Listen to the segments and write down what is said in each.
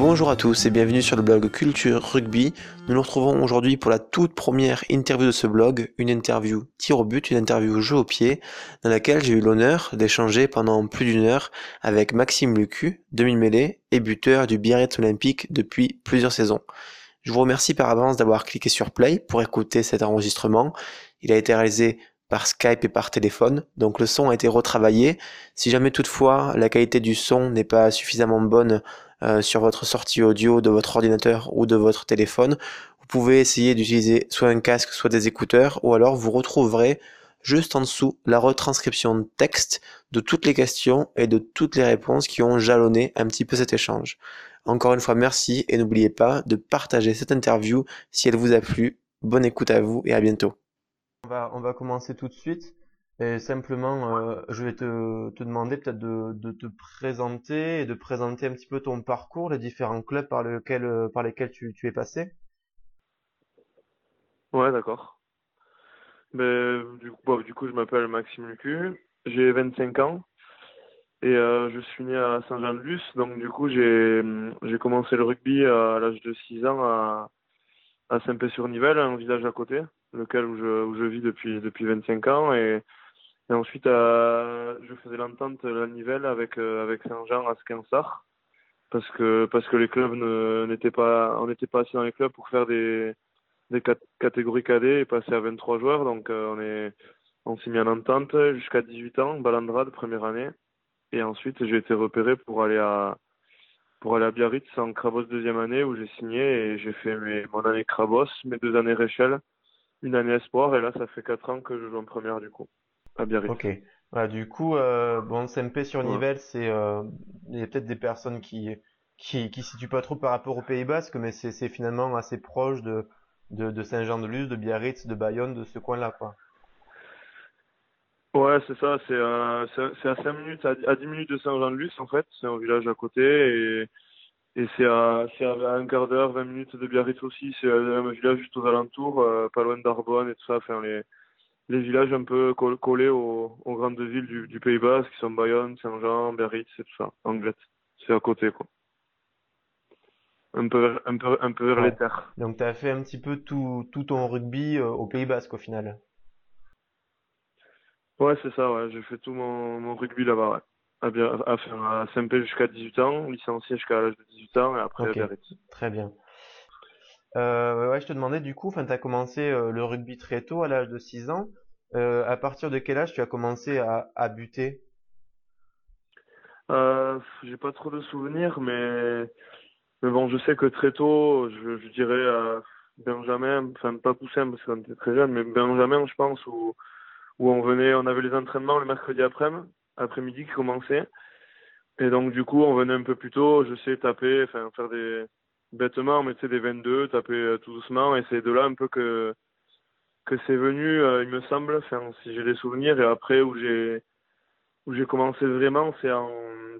Bonjour à tous et bienvenue sur le blog Culture Rugby. Nous nous retrouvons aujourd'hui pour la toute première interview de ce blog, une interview tir au but, une interview jeu au pied, dans laquelle j'ai eu l'honneur d'échanger pendant plus d'une heure avec Maxime Lucu, demi-mêlée et buteur du Biarritz Olympique depuis plusieurs saisons. Je vous remercie par avance d'avoir cliqué sur Play pour écouter cet enregistrement. Il a été réalisé par Skype et par téléphone, donc le son a été retravaillé. Si jamais toutefois la qualité du son n'est pas suffisamment bonne euh, sur votre sortie audio de votre ordinateur ou de votre téléphone. Vous pouvez essayer d'utiliser soit un casque, soit des écouteurs, ou alors vous retrouverez juste en dessous la retranscription de texte de toutes les questions et de toutes les réponses qui ont jalonné un petit peu cet échange. Encore une fois, merci et n'oubliez pas de partager cette interview si elle vous a plu. Bonne écoute à vous et à bientôt. On va, on va commencer tout de suite. Et simplement, euh, je vais te, te demander peut-être de, de, te présenter et de présenter un petit peu ton parcours, les différents clubs par, lesquels, euh, par lesquels tu, tu es passé. Ouais, d'accord. Ben, du, coup, du coup, je m'appelle Maxime Lucu, j'ai 25 ans et euh, je suis né à Saint-Jean-de-Luz. Donc, du coup, j'ai j'ai commencé le rugby à l'âge de 6 ans à, à Saint-Pé-sur-Nivelle, un village à côté, lequel où je, où je vis depuis, depuis 25 ans. Et et ensuite, euh, je faisais l'entente la Nivelle avec euh, avec Saint-Jean à Skinsar parce que parce que les clubs n'étaient pas on n'était pas assez dans les clubs pour faire des des catégories cadets et passer à 23 joueurs. Donc euh, on est on en entente jusqu'à 18 ans Balandrade première année. Et ensuite j'ai été repéré pour aller à pour aller à Biarritz en Crabos deuxième année où j'ai signé et j'ai fait mes, mon année Crabos mes deux années Réchelle une année Espoir. Et là ça fait quatre ans que je joue en première du coup. Ok. du coup, euh, bon, CMP sur Nivelle, c'est, euh, il y a peut-être des personnes qui, qui, qui situent pas trop par rapport au Pays Basque, mais c'est, c'est finalement assez proche de, de, de Saint-Jean-de-Luz, de Biarritz, de Bayonne, de ce coin-là, quoi. Ouais, c'est ça, c'est, euh, c'est, à 5 minutes, à, à 10 minutes de Saint-Jean-de-Luz, en fait, c'est un village à côté, et, et c'est à, c'est à un quart d'heure, 20 minutes de Biarritz aussi, c'est un village juste aux alentours, euh, pas loin d'Arbonne et tout ça, enfin, les, les villages un peu collés aux, grandes villes du, Pays Basque, qui sont Bayonne, Saint-Jean, Biarritz et tout ça, Anglette. C'est à côté, quoi. Un peu, un peu, un peu vers les terres. Donc tu as fait un petit peu tout, tout ton rugby euh, au Pays Basque au final. Ouais, c'est ça, ouais. J'ai fait tout mon, mon rugby là-bas, ouais. À, à, à Saint-Pé jusqu'à 18 ans, licencié jusqu'à l'âge de 18 ans et après à Biarritz. Très bien. Euh, ouais, je te demandais du coup, tu as commencé euh, le rugby très tôt, à l'âge de 6 ans. Euh, à partir de quel âge tu as commencé à, buter? Euh, J'ai pas trop de souvenirs, mais bon, je sais que très tôt, je, dirais euh, Benjamin, enfin pas Poussin parce qu'on était très jeune, mais Benjamin, je pense, où on venait, on avait les entraînements le mercredi après-midi, après-midi qui commençaient. Et donc du coup, on venait un peu plus tôt, je sais taper, enfin faire des bêtement, mais tu sais des 22, taper euh, tout doucement, et c'est de là un peu que que c'est venu, euh, il me semble, enfin, si j'ai des souvenirs, et après où j'ai où j'ai commencé vraiment, c'est en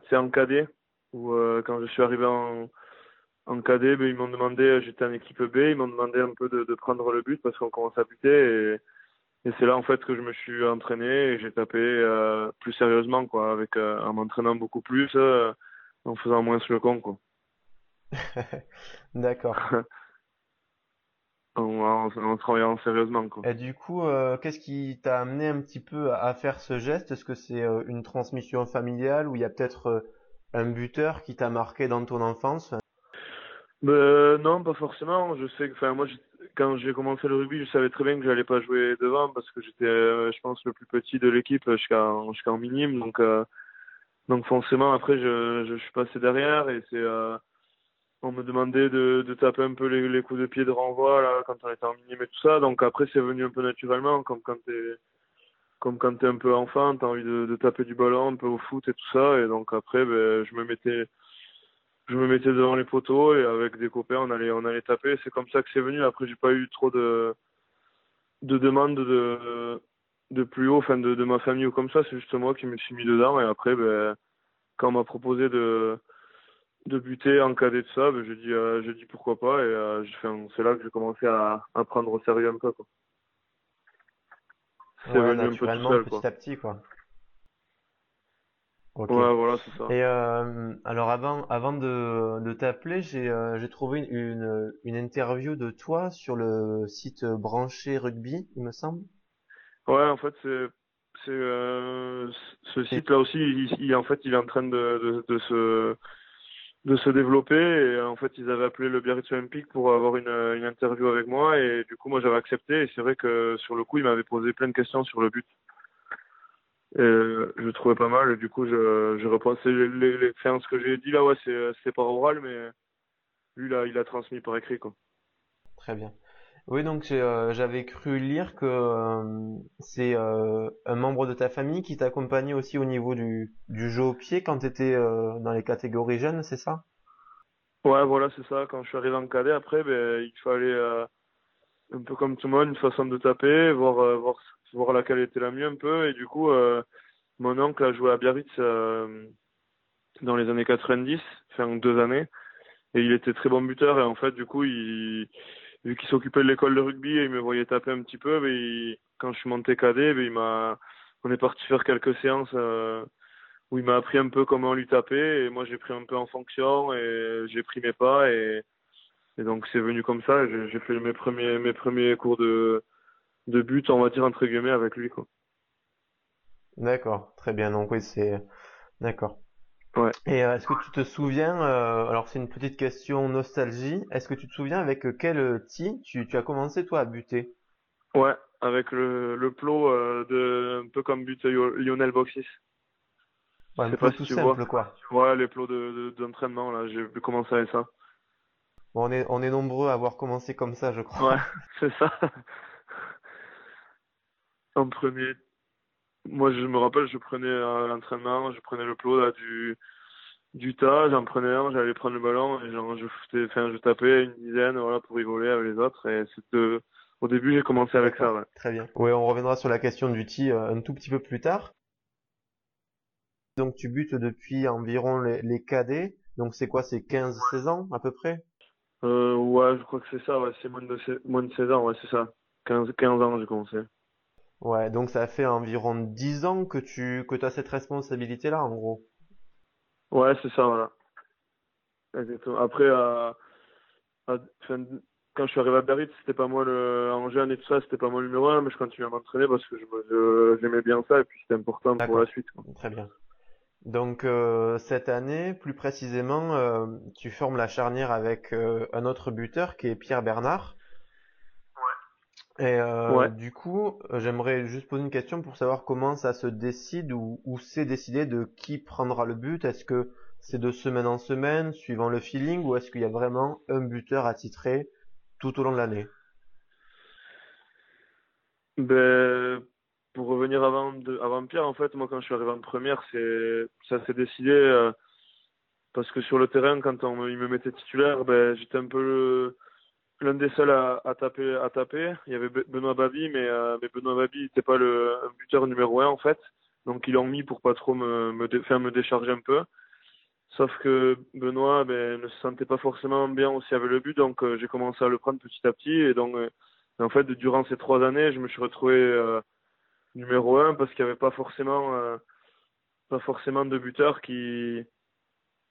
c'est en cadet, où euh, quand je suis arrivé en en cadet, ben, ils m'ont demandé, euh, j'étais en équipe B, ils m'ont demandé un peu de, de prendre le but parce qu'on commence à buter, et, et c'est là en fait que je me suis entraîné et j'ai tapé euh, plus sérieusement, quoi, avec en m'entraînant beaucoup plus, en faisant moins sur le con, quoi. D'accord. en, travaillant sérieusement. Quoi. Et du coup, euh, qu'est-ce qui t'a amené un petit peu à, faire ce geste? Est-ce que c'est euh, une transmission familiale ou il y a peut-être euh, un buteur qui t'a marqué dans ton enfance? Ben, Non, pas forcément. Je sais que, enfin, moi, quand j'ai commencé le rugby, je savais très bien que j'allais pas jouer devant parce que j'étais, je pense, le plus petit de l'équipe jusqu'en jusqu'en minime. Donc, donc forcément, après, je, je, suis passé derrière et c'est on me demandait de, de taper un peu les, les, coups de pied de renvoi là quand on était en minime et tout ça. Donc après c'est venu un peu naturellement comme quand t'es comme quand t'es un peu enfant t'as envie de, de, taper du ballon un peu au foot et tout ça. Et donc après ben, je me mettais je me mettais devant les poteaux et avec des copains on allait on allait taper. C'est comme ça que c'est venu. Après j'ai pas eu trop de de demandes de de plus haut enfin de, de ma famille ou comme ça. C'est juste moi qui me suis mis dedans. Et après ben quand on m'a proposé de de buter en cadet de ça, ben, j'ai dit, euh, j'ai dit pourquoi pas et euh, c'est là que j'ai commencé à, à prendre au sérieux un peu quoi. C'est venu un peu tout seul, petit à petit quoi. Ouais, voilà, c'est ça. Et euh, alors avant, avant de, de t'appeler, j'ai euh, trouvé une, une interview de toi sur le site Branché Rugby, il me semble. Ouais, en fait, c'est, ce site-là aussi, il, il- en fait, il est en train de, de, de se, de se développer. Et en fait, ils avaient appelé le Biarritz Olympique pour avoir une, une interview avec moi. Et du coup, moi, j'avais accepté. Et c'est vrai que sur le coup, il m'avait posé plein de questions sur le but. Et euh, je trouvais pas mal. Et du coup, je, je repensais les, les, ce que j'ai dit là, ouais, c'est par oral, mais lui, là, il a transmis par écrit, quoi. Très bien. Oui, donc euh, j'avais cru lire que euh, c'est euh, un membre de ta famille qui t'accompagnait aussi au niveau du, du jeu au pied quand tu étais dans les catégories jeunes, c'est ça? Ouais, voilà, c'est ça. Quand je suis arrivé en cadet, après, ben, il fallait, un peu comme tout le monde, une façon de taper, voir, voir, voir laquelle était la mieux un peu. Et du coup, mon oncle a joué à Biarritz dans les années 90, enfin deux années, et il était très bon buteur. Et en fait, du coup, il, vu qu'il s'occupait de l'école de rugby et il me voyait taper un petit peu, ben, il- quand je suis monté cadet, il m'a, on est parti faire quelques séances euh, où il m'a appris un peu comment lui taper. Et moi, j'ai pris un peu en fonction et j'ai pris mes pas et et donc c'est venu comme ça. j'ai fait mes premiers mes premiers cours de de but, on va dire entre guillemets, avec lui quoi. D'accord, très bien. Donc oui, c'est d'accord. Ouais. Et euh, est-ce que tu te souviens, euh, alors c'est une petite question nostalgie, est-ce que tu te souviens avec quel tee tu, tu as commencé toi à buter? Ouais, avec le le plot euh, de un peu comme but Lionel Boxis. Ouais, un pas tout simple vois. quoi. Ouais, les plots de de- d'entraînement là, j'ai pu commencer avec ça. Bon, on est, on est nombreux à avoir commencé comme ça, je crois. Ouais, c'est ça. En premier, moi je me rappelle, je prenais à l'entraînement, je prenais le plot là du du tas, j'en prenais un, j'allais prendre le ballon et genre je foutais, enfin je tapais une dizaine, voilà, pour rigoler avec les autres. Et c'était au début j'ai commencé avec ça, ouais. très bien. Ouais, on reviendra sur la question du tee euh, un tout petit peu plus tard. Donc tu butes depuis environ les, les cadets. Donc c'est quoi, c'est 15-16 ans à peu près? Euh, ouais, je crois que c'est ça, ouais, c'est moins de, moins de 16 ans, ouais, c'est ça. 15, 15 ans j'ai commencé. Ouais, donc ça fait environ 10 ans que tu que as cette responsabilité-là, en gros. Ouais, c'est ça, voilà. Exactement. Après, à, quand je suis arrivé à Biarritz, c'était pas moi le, en jeune et tout ça, c'était pas moi le numéro un, mais je continuais à m'entraîner parce que je, me- je- j'aimais bien ça et puis c'était important pour la suite, quoi. très bien. Donc euh, cette année, plus précisément, euh, tu formes la charnière avec euh, un autre buteur qui est Pierre Bernard. Et euh, Ouais. du coup, euh, j'aimerais juste poser une question pour savoir comment ça se décide ou, ou c'est décidé de qui prendra le but. Est-ce que c'est de semaine en semaine, suivant le feeling, ou est-ce qu'il y a vraiment un buteur attitré tout au long de l'année? Ben, pour revenir avant de, avant Pierre, en fait, moi, quand je suis arrivé en première, c'est, ça s'est décidé, euh, parce que sur le terrain, quand on, me- il me mettait titulaire, ben, j'étais un peu le- l'un des seuls à, à taper, à taper. Il y avait Be- Benoît Babi, mais, euh, Benoît Babi n'était pas le buteur numéro un, en fait. Donc, ils l'ont mis pour pas trop me, me, dé- faire me décharger un peu. Sauf que Benoît, ben, ne se sentait pas forcément bien aussi avec le but, donc euh, j'ai commencé à le prendre petit à petit. Et donc, euh, en fait, durant ces trois années, je me suis retrouvé euh, numéro un parce qu'il n'y avait pas forcément, euh, pas forcément de buteur qui,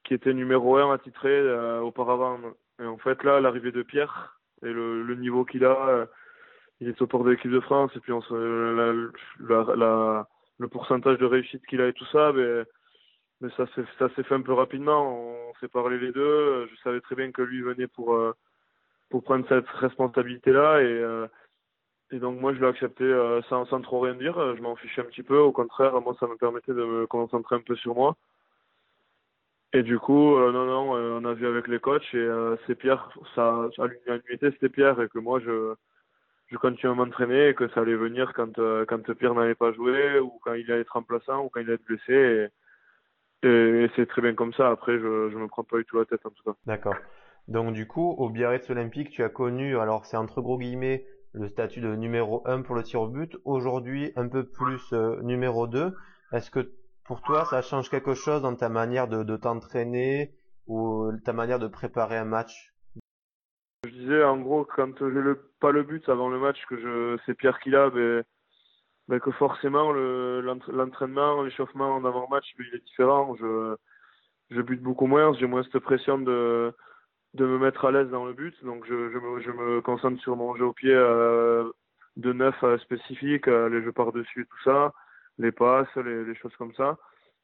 qui était numéro un attitré euh, auparavant. Et en fait, là, l'arrivée de Pierre et le, le niveau qu'il a, euh, il est au port de l'équipe de France et puis on se, la, la, la- le pourcentage de réussite qu'il a et tout ça, ben, mais ça s'est ça s'est fait un peu rapidement. On s'est parlé les deux. Je savais très bien que lui venait pour euh, pour prendre cette responsabilité-là et euh, et donc moi je l'ai accepté sans sans trop rien dire. Je m'en fichais un petit peu. Au contraire, moi ça me permettait de me concentrer un peu sur moi. Et du coup, euh, non non, euh, on a vu avec les coachs et euh, c'est Pierre. Ça à l'unanimité c'était Pierre et que moi je je continue à m'entraîner et que ça allait venir quand quand Pierre n'allait pas jouer ou quand il allait être remplaçant ou quand il allait être blessé. Et, et, et c'est très bien comme ça. Après, je, je me prends pas du tout la tête en tout cas. D'accord. Donc du coup, au Biarritz Olympique, tu as connu, alors c'est entre gros guillemets, le statut de numéro 1 pour le tir au but. Aujourd'hui, un peu plus numéro 2. Est-ce que pour toi, ça change quelque chose dans ta manière de, t'entraîner ou euh, ta manière de préparer un match? Je disais en gros quand j'ai le pas le but avant le match que je c'est Pierre qui l'a, ben ben, que forcément le, l'entraînement, l'échauffement d'avant-match, il est différent. Je, je bute beaucoup moins, j'ai moins cette pression de, de me mettre à l'aise dans le but. Donc je, me, concentre sur mon jeu au pied euh, de neuf euh, spécifique, euh, les jeux par-dessus, tout ça, les passes, les, les, choses comme ça.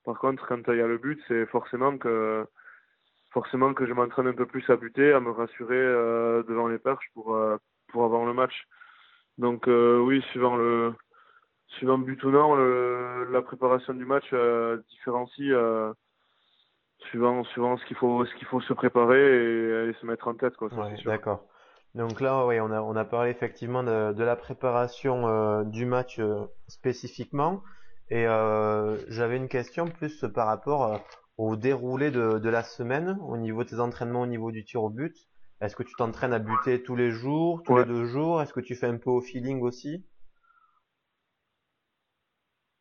Par contre, quand il y a le but, c'est forcément que forcément que je m'entraîne un peu plus à buter, à me rassurer euh, devant les perches pour pour avoir le match. Donc oui, suivant le suivant but ou non, le, la préparation du match différencie suivant suivant ce qu'il faut ce qu'il faut se préparer et, se mettre en tête quoi. Ouais, D'accord. Donc là, oui, on a on a parlé effectivement de, de la préparation euh, du match euh, spécifiquement et euh, j'avais une question plus par rapport euh, au déroulé de, de la semaine au niveau de tes entraînements au niveau du tir au but. Est-ce que tu t'entraînes à buter tous les jours, tous les deux jours? Est-ce que tu fais un peu au feeling aussi?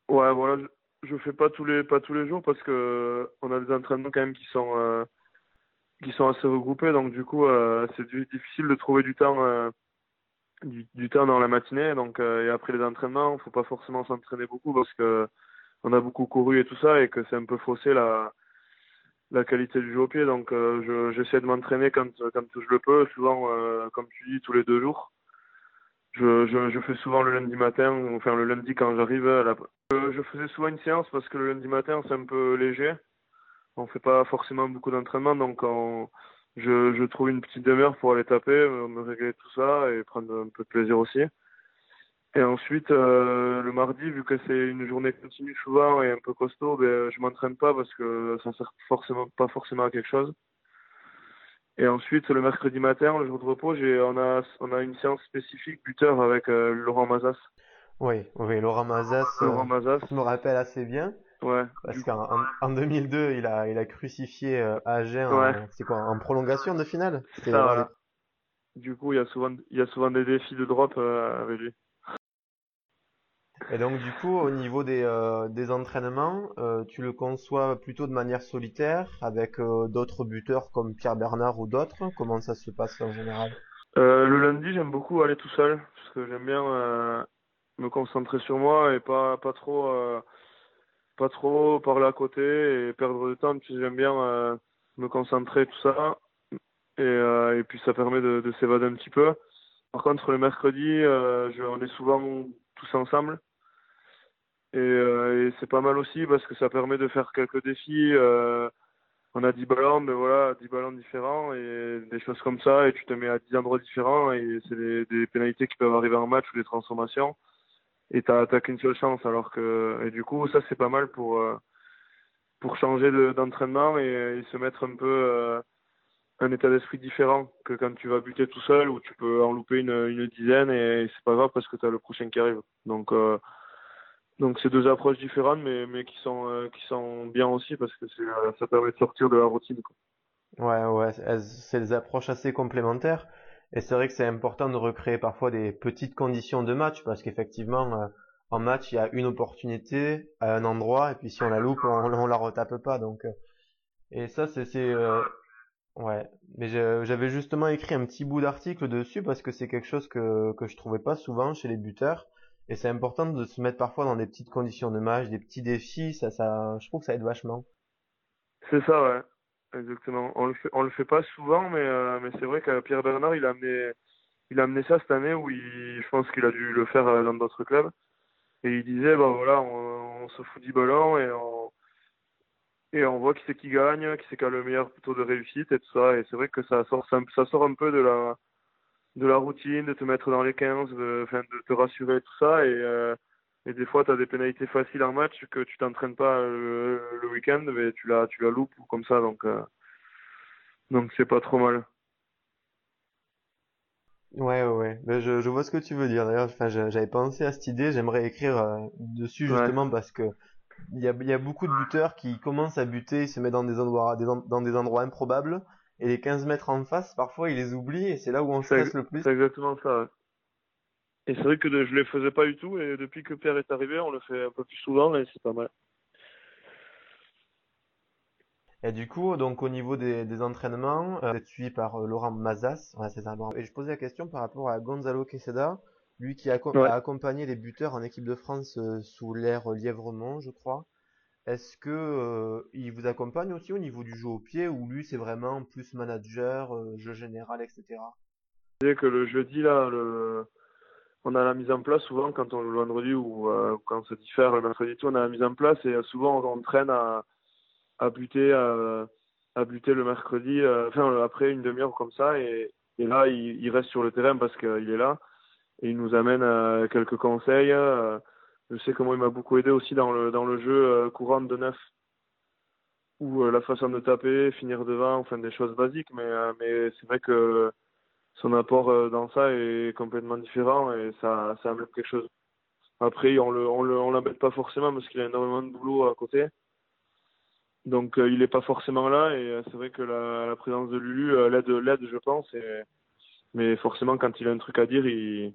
Ouais, voilà, je fais pas tous les pas tous les jours parce que on a des entraînements quand même qui sont euh, qui sont assez regroupés. Donc du coup euh, c'est difficile de trouver du temps euh, du, temps dans la matinée donc et après les entraînements faut pas forcément s'entraîner beaucoup parce que on a beaucoup couru et tout ça et que c'est un peu faussé la la qualité du jeu au pied donc je j'essaie de m'entraîner quand quand je le peux souvent comme tu dis tous les deux jours je, je, fais souvent le lundi matin, enfin le lundi quand j'arrive. La... Euh, je faisais souvent une séance parce que le lundi matin c'est un peu léger. On fait pas forcément beaucoup d'entraînement, donc je, je trouve une petite demi-heure pour aller taper, me régler tout ça et prendre un peu de plaisir aussi. Et ensuite, euh, le mardi, vu que c'est une journée continue souvent et un peu costaud, ben, je m'entraîne pas parce que ça sert forcément pas forcément à quelque chose. Et ensuite, le mercredi matin, le jour de repos, j'ai, on a, on a une séance spécifique buteur avec euh, Laurent Mazas. Oui, oui, Laurent Mazas. Euh, Laurent Mazas. Je me rappelle assez bien. Ouais. Parce qu'en en 2002, il a, il a crucifié euh, Agen en, c'est quoi, en prolongation de finale? Ça, Du coup, il y a souvent, il y a souvent des défis de drop euh, avec lui. Et donc du coup, au niveau des, euh, des entraînements, euh, tu le conçois plutôt de manière solitaire, avec d'autres buteurs comme Pierre Bernard ou d'autres? Comment ça se passe en général? Le lundi, j'aime beaucoup aller tout seul, parce que j'aime bien me concentrer sur moi et pas, pas trop pas trop parler à côté et perdre de temps, puis j'aime bien me concentrer, tout ça. Et, et puis ça permet de, de s'évader un petit peu. Par contre, le mercredi, je, on est souvent tous ensemble. Et, euh, c'est pas mal aussi parce que ça permet de faire quelques défis. Euh, on a 10 ballons, mais voilà, 10 ballons différents et des choses comme ça. Et tu te mets à 10 endroits différents et c'est des pénalités qui peuvent arriver en match ou des transformations. Et t'as qu'une seule chance. Alors que, et du coup, ça c'est pas mal pour, euh, pour changer d'entraînement et, se mettre un peu euh, un état d'esprit différent que quand tu vas buter tout seul où tu peux en louper une, une dizaine et, c'est pas grave parce que tu as le prochain qui arrive. Donc, euh, donc c'est deux approches différentes, mais, mais qui, sont, qui sont bien aussi parce que ça permet de sortir de la routine. Ouais, ouais, c'est des approches assez complémentaires. Et c'est vrai que c'est important de recréer parfois des petites conditions de match parce qu'effectivement, euh, en match, il y a une opportunité à un endroit et puis si on la loupe, on, on la retape pas. Donc, et ça, c'est, c'est ouais. Mais j'avais justement écrit un petit bout d'article dessus parce que c'est quelque chose que que je trouvais pas souvent chez les buteurs et c'est important de se mettre parfois dans des petites conditions de match, des petits défis, ça, ça, je trouve que ça aide vachement. C'est ça, ouais. Exactement. On le fait, on le fait pas souvent, mais, euh, mais c'est vrai que Pierre Bernard, il a amené, il a amené ça cette année où je pense qu'il a dû le faire euh, dans d'autres clubs. Et il disait, bah voilà, on, se fout du ballon et on, et on voit qui c'est qui gagne, qui c'est qui a le meilleur taux de réussite et tout ça. Et c'est vrai que ça sort, ça, sort un peu de la, de la routine, de te mettre dans les 15, de, te rassurer tout ça. Et, euh, et des fois, tu as des pénalités faciles en match que tu t'entraînes pas le, le week-end, mais tu la, tu la loupes ou comme ça. Donc, euh, donc c'est pas trop mal. Ouais, ouais, ouais. Je, je vois ce que tu veux dire. D'ailleurs, enfin, j'avais pensé à cette idée. J'aimerais écrire euh, dessus justement parce que il y a, y a beaucoup de buteurs qui commencent à buter, ils se mettent dans des endroits, dans des endroits improbables et les 15 mètres en face, parfois, ils les oublient et c'est là où on stresse le plus. C'est exactement ça. Et c'est vrai que je les faisais pas du tout et depuis que Pierre est arrivé, on le fait un peu plus souvent et c'est pas mal. Et du coup, donc au niveau des, des entraînements, euh, vous êtes suivi par euh, Laurent Mazas, ouais, c'est ça. Et je posais la question par rapport à Gonzalo Queseda. lui qui a, a accompagné les buteurs en équipe de France sous l'ère Lièvremont, je crois. Est-ce que il vous accompagne aussi au niveau du jeu au pied ou lui c'est vraiment plus manager, jeu général, etc. C'est que le jeudi là, on a la mise en place souvent quand on le vendredi ou quand on se diffère le mercredi tout, on a la mise en place et souvent on traîne à, à buter à, buter le mercredi, enfin après une demi-heure comme ça et, là il, reste sur le terrain parce qu'il est là et il nous amène quelques conseils. Je sais comment il m'a beaucoup aidé aussi dans le, dans le jeu euh, courant de neuf, ou euh, la façon de taper, finir devant, enfin des choses basiques, mais, euh, mais c'est vrai que son apport dans ça est complètement différent et ça, ça amène quelque chose. Après, on le, on le, on l'embête pas forcément parce qu'il a énormément de boulot à côté. Donc, il n'est pas forcément là et c'est vrai que la, la, présence de Lulu l'aide, l'aide, je pense. Et, mais forcément, quand il a un truc à dire, il,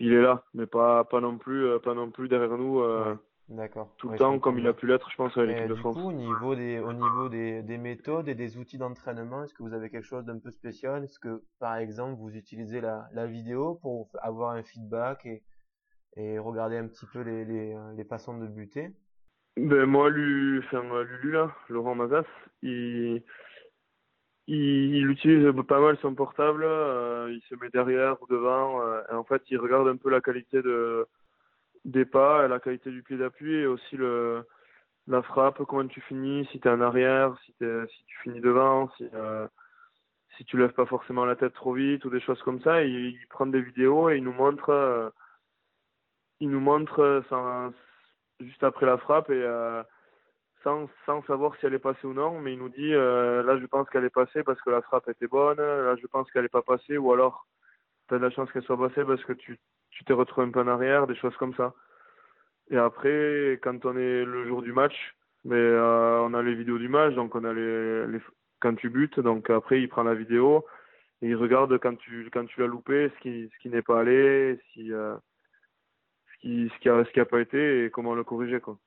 il est là, mais pas, pas non plus, euh, pas non plus derrière nous. Euh, D'accord. Tout le temps, comme il a pu l'être, je pense, avec l'équipe de France. Coup, au niveau des, au niveau des, des méthodes et des outils d'entraînement, est-ce que vous avez quelque chose d'un peu spécial? Est-ce que, par exemple, vous utilisez la, la vidéo pour avoir un feedback et, et regarder un petit peu les, les, les façons de buter? Ben moi, lui, enfin, Lulu là, Laurent Mazas, il, il, utilise pas mal son portable, euh, il se met derrière ou devant, euh, et en fait il regarde un peu la qualité de, des pas, la qualité du pied d'appui et aussi le, la frappe, comment tu finis, si tu es en arrière, si, si tu finis devant, si, euh, si tu lèves pas forcément la tête trop vite ou des choses comme ça. il, il prend des vidéos et il nous montre, euh, nous montre juste après la frappe et sans, sans savoir si elle est passée ou non, mais il nous dit euh, là je pense qu'elle est passée parce que la frappe était bonne, là je pense qu'elle n'est pas passée, ou alors tu as de la chance qu'elle soit passée parce que tu tu t'es retrouvé un peu en arrière, des choses comme ça. Et après, quand on est le jour du match, mais euh, on a les vidéos du match, donc on a les, les quand tu butes, donc après il prend la vidéo et il regarde quand tu quand tu l'as loupé, ce qui ce qui n'est pas allé, si euh, ce qui ce qui a ce qui a pas été et comment le corriger quoi.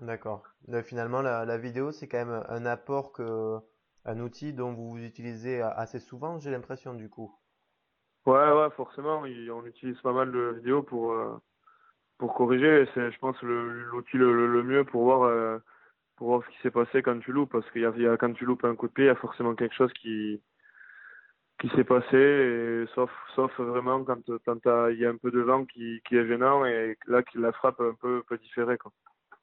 D'accord. Finalement, la, vidéo, c'est quand même un apport que, un outil dont vous utilisez assez souvent, j'ai l'impression, du coup. Ouais, ouais, forcément. On utilise pas mal de vidéos pour, euh, pour corriger. C'est, je pense, l'outil le, le, mieux pour voir, euh, pour voir ce qui s'est passé quand tu loupes. Parce qu'il y a, quand tu loupes un coup de pied, il y a forcément quelque chose qui, qui s'est passé. Sauf, sauf vraiment quand, quand il y a un peu de vent qui, est gênant et là, la frappe un peu, peut différer, quoi.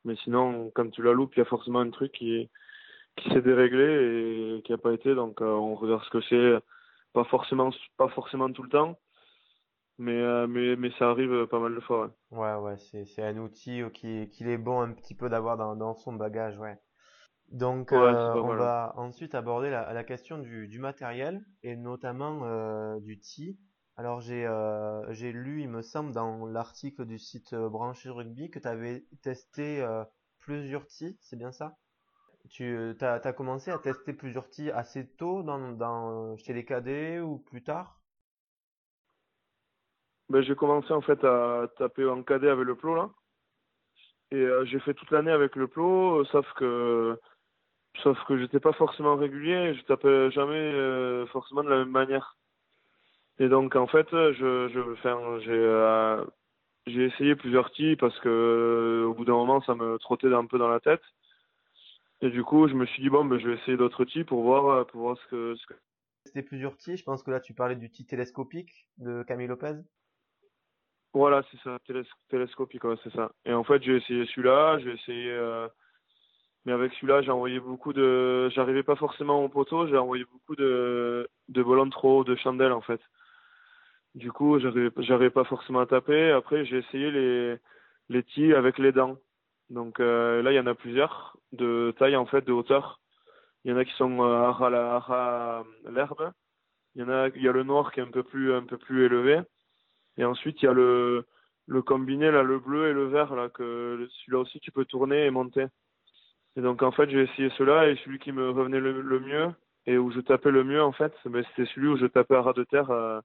Mais sinon, quand tu la loupes, il y a forcément un truc qui, qui s'est déréglé et qui n'a pas été. Donc, euh, on regarde ce que c'est. Pas forcément, pas forcément tout le temps, mais, euh, mais, mais ça arrive pas mal de fois. Ouais, ouais, c'est, c'est un outil qui, qu'il est bon un petit peu d'avoir dans, dans son bagage, ouais. Donc, euh, on va ensuite aborder la, la question du, du matériel et notamment du TI. Alors j'ai euh, j'ai lu, il me semble, dans l'article du site euh, Branché Rugby que tu avais testé euh, plusieurs tis, c'est bien ça? Tu as, as, commencé à tester plusieurs tis assez tôt dans, chez les cadets ou plus tard? Ben, J'ai commencé en fait à taper en cadet avec le plot là. Et j'ai fait toute l'année avec le plot, sauf que sauf que j'étais pas forcément régulier, je tapais jamais forcément de la même manière. Et donc en fait, je, je, j'ai, euh, j'ai essayé plusieurs tis parce que euh, au bout d'un moment, ça me trottait un peu dans la tête. Et du coup, je me suis dit bon, ben, je vais essayer d'autres tis pour voir, euh, pour voir ce que. Ce que... C'était plusieurs tis. Je pense que là, tu parlais du tis télescopique de Camille Lopez. Voilà, c'est ça, télescopique, ouais, c'est ça. Et en fait, j'ai essayé celui-là, j'ai essayé. Euh... Mais avec celui-là, j'ai envoyé beaucoup de. J'arrivais pas forcément au poteau, j'ai envoyé beaucoup de de volants trop, de chandelles en fait. Du coup, j'arrivais pas forcément à taper. Après, j'ai essayé les, les tis avec les dents. Donc euh, là, il y en a plusieurs de taille en fait, de hauteur. Il y en a qui sont euh, à l'herbe. Il y en a, il y a le noir qui est un peu plus, un peu plus élevé. Et ensuite, il y a le, le combiné là, le bleu et le vert là, que celui-là aussi tu peux tourner et monter. Et donc en fait, j'ai essayé cela et celui qui me revenait le, mieux et où je tapais le mieux en fait, ben, c'était celui où je tapais à ras de terre. Euh,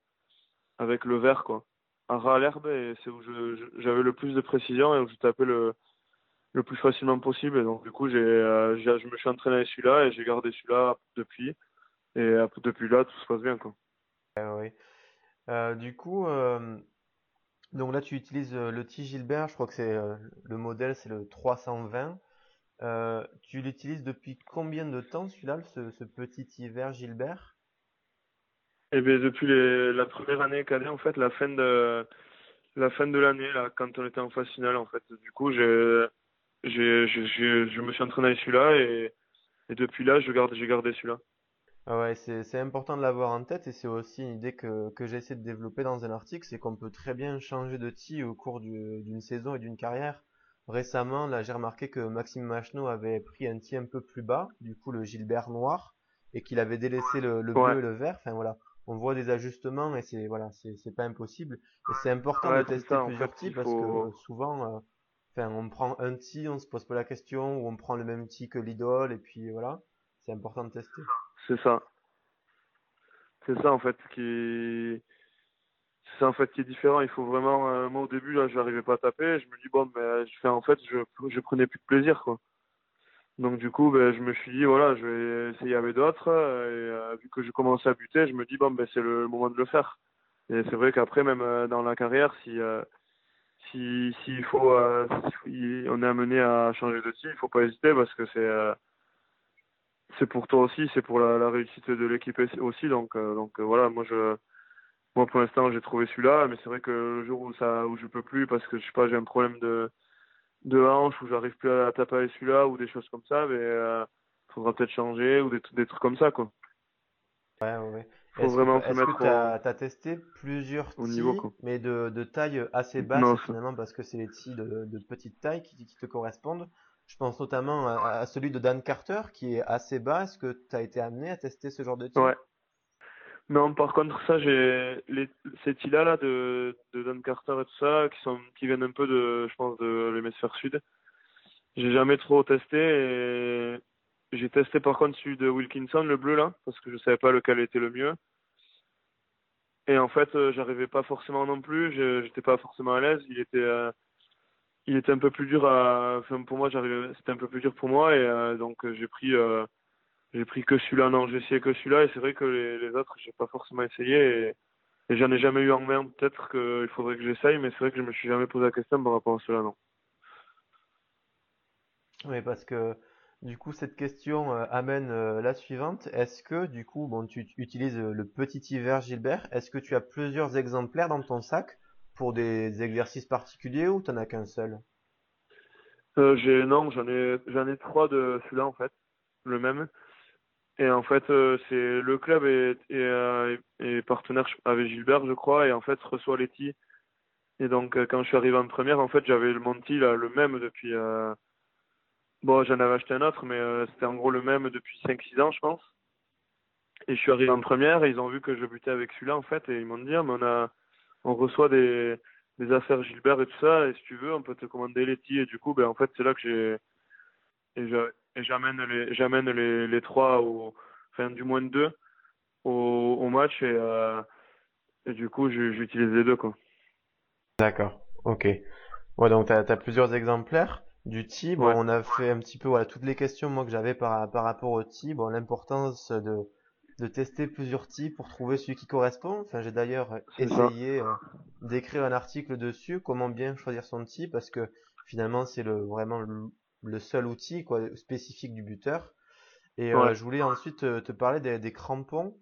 avec le vert, quoi. Un ras à l'herbe, et c'est où j'avais le plus de précision et où je tapais le, le plus facilement possible. Et donc, du coup, j'ai, euh, je me suis entraîné avec celui-là et j'ai gardé celui-là depuis. Et euh, depuis là, tout se passe bien, quoi. oui. Euh, du coup, Donc là, tu utilises le T Gilbert, je crois que c'est le modèle, c'est le 320. tu l'utilises depuis combien de temps celui-là, ce, ce petit hiver Gilbert? Eh bien, depuis les, la première année cadet, en fait, la fin de la fin de l'année, là, quand on était en phase finale, en fait. Du coup, j'ai, j'ai, je me suis entraîné avec celui-là et, et depuis là, je garde, j'ai gardé celui-là. Ah ouais, c'est, c'est important de l'avoir en tête et c'est aussi une idée que, que j'essaie de développer dans un article, c'est qu'on peut très bien changer de tee au cours d'une saison et d'une carrière. Récemment, là, j'ai remarqué que Maxime Machno avait pris un tee un peu plus bas, du coup le Gilbert noir, et qu'il avait délaissé le, le bleu et le vert. Enfin voilà, on voit des ajustements et c'est voilà, c'est c'est pas impossible. Et c'est important de tester plusieurs types parce que souvent, euh, enfin, on prend un tee, on se pose pas la question, ou on prend le même tee que l'idole et puis voilà, c'est important de tester. C'est ça. C'est ça en fait qui c'est en fait qui est différent. Il faut vraiment euh, moi au début là, j'arrivais pas à taper. Je me dis bon, mais je fais en fait, je je prenais plus de plaisir quoi. Donc du coup, ben, je me suis dit voilà, je vais essayer avec d'autres. Et euh, vu que je commençais à buter, je me dis bon, ben c'est le moment de le faire. Et c'est vrai qu'après, même euh, dans la carrière, si euh, si s'il faut, on est amené à changer style, il faut pas hésiter parce que c'est c'est pour toi aussi, c'est pour la, réussite de l'équipe aussi. Donc donc voilà, moi je moi pour l'instant j'ai trouvé celui-là, mais c'est vrai que le jour où ça où je peux plus parce que je sais pas, j'ai un problème de de hanche où j'arrive plus à taper avec celui-là ou des choses comme ça, mais euh, faudra peut-être changer ou des, des, trucs comme ça quoi. Ouais, ouais. Faut vraiment que, mettre que t'as, as testé plusieurs au niveau, mais de, de taille assez basse finalement parce que c'est les tis de, de petite taille qui, qui te correspondent? Je pense notamment à, celui de Dan Carter qui est assez bas. Est-ce que tu as été amené à tester ce genre de tir Ouais, non, par contre, ça, j'ai les, ces tis-là là, de, de Don Carter et tout ça, qui sont, qui viennent un peu de, je pense, de l'hémisphère sud. J'ai jamais trop testé et j'ai testé par contre celui de Wilkinson, le bleu là, parce que je savais pas lequel était le mieux. Et en fait, euh, j'arrivais pas forcément non plus, j'étais pas forcément à l'aise. Il était, euh, il était un peu plus dur à, pour moi, c'était un peu plus dur pour moi et euh, donc j'ai pris pris que celui-là, non, j'ai essayé que celui-là, et c'est vrai que les, les autres, j'ai pas forcément essayé, et, et j'en ai jamais eu en main. Peut-être qu'il faudrait que j'essaye, mais c'est vrai que je me suis jamais posé la question par rapport à cela, non. Oui, parce que du coup, cette question euh, amène euh, la suivante. Est-ce que, du coup, bon, tu, utilises euh, le petit hiver Gilbert, est-ce que tu as plusieurs exemplaires dans ton sac pour des exercices particuliers ou t'en as qu'un seul? J'ai non, j'en ai j'en ai trois de celui-là en fait, le même. Et en fait, c'est le club est, est, est, partenaire avec Gilbert, je crois, et en fait reçoit Letty. Et donc, quand je suis arrivé en première, en fait, j'avais le Monty là, le même depuis. Bon, j'en avais acheté un autre, mais c'était en gros le même depuis 5-6 ans, je pense. Et je suis arrivé en première, et ils ont vu que je butais avec celui-là, en fait, et ils m'ont dit, ah, mais on a, on reçoit des, des affaires Gilbert et tout ça, et si tu veux, on peut te commander Letty. Et du coup, ben en fait, c'est là que j'ai, et j'amène les j'amène les, les trois au enfin du moins deux au, au match et, euh, du coup j'utilise les deux. D'accord, ok. Ouais donc t'as as plusieurs exemplaires du TI. Bon, on a fait un petit peu voilà toutes les questions moi que j'avais par par rapport au TI. Bon l'importance de de tester plusieurs TI pour trouver celui qui correspond. Enfin j'ai d'ailleurs essayé euh, d'écrire un article dessus comment bien choisir son TI parce que finalement c'est le vraiment le, le seul outil quoi, spécifique du buteur. Et euh, je voulais ensuite te, te parler des, des crampons.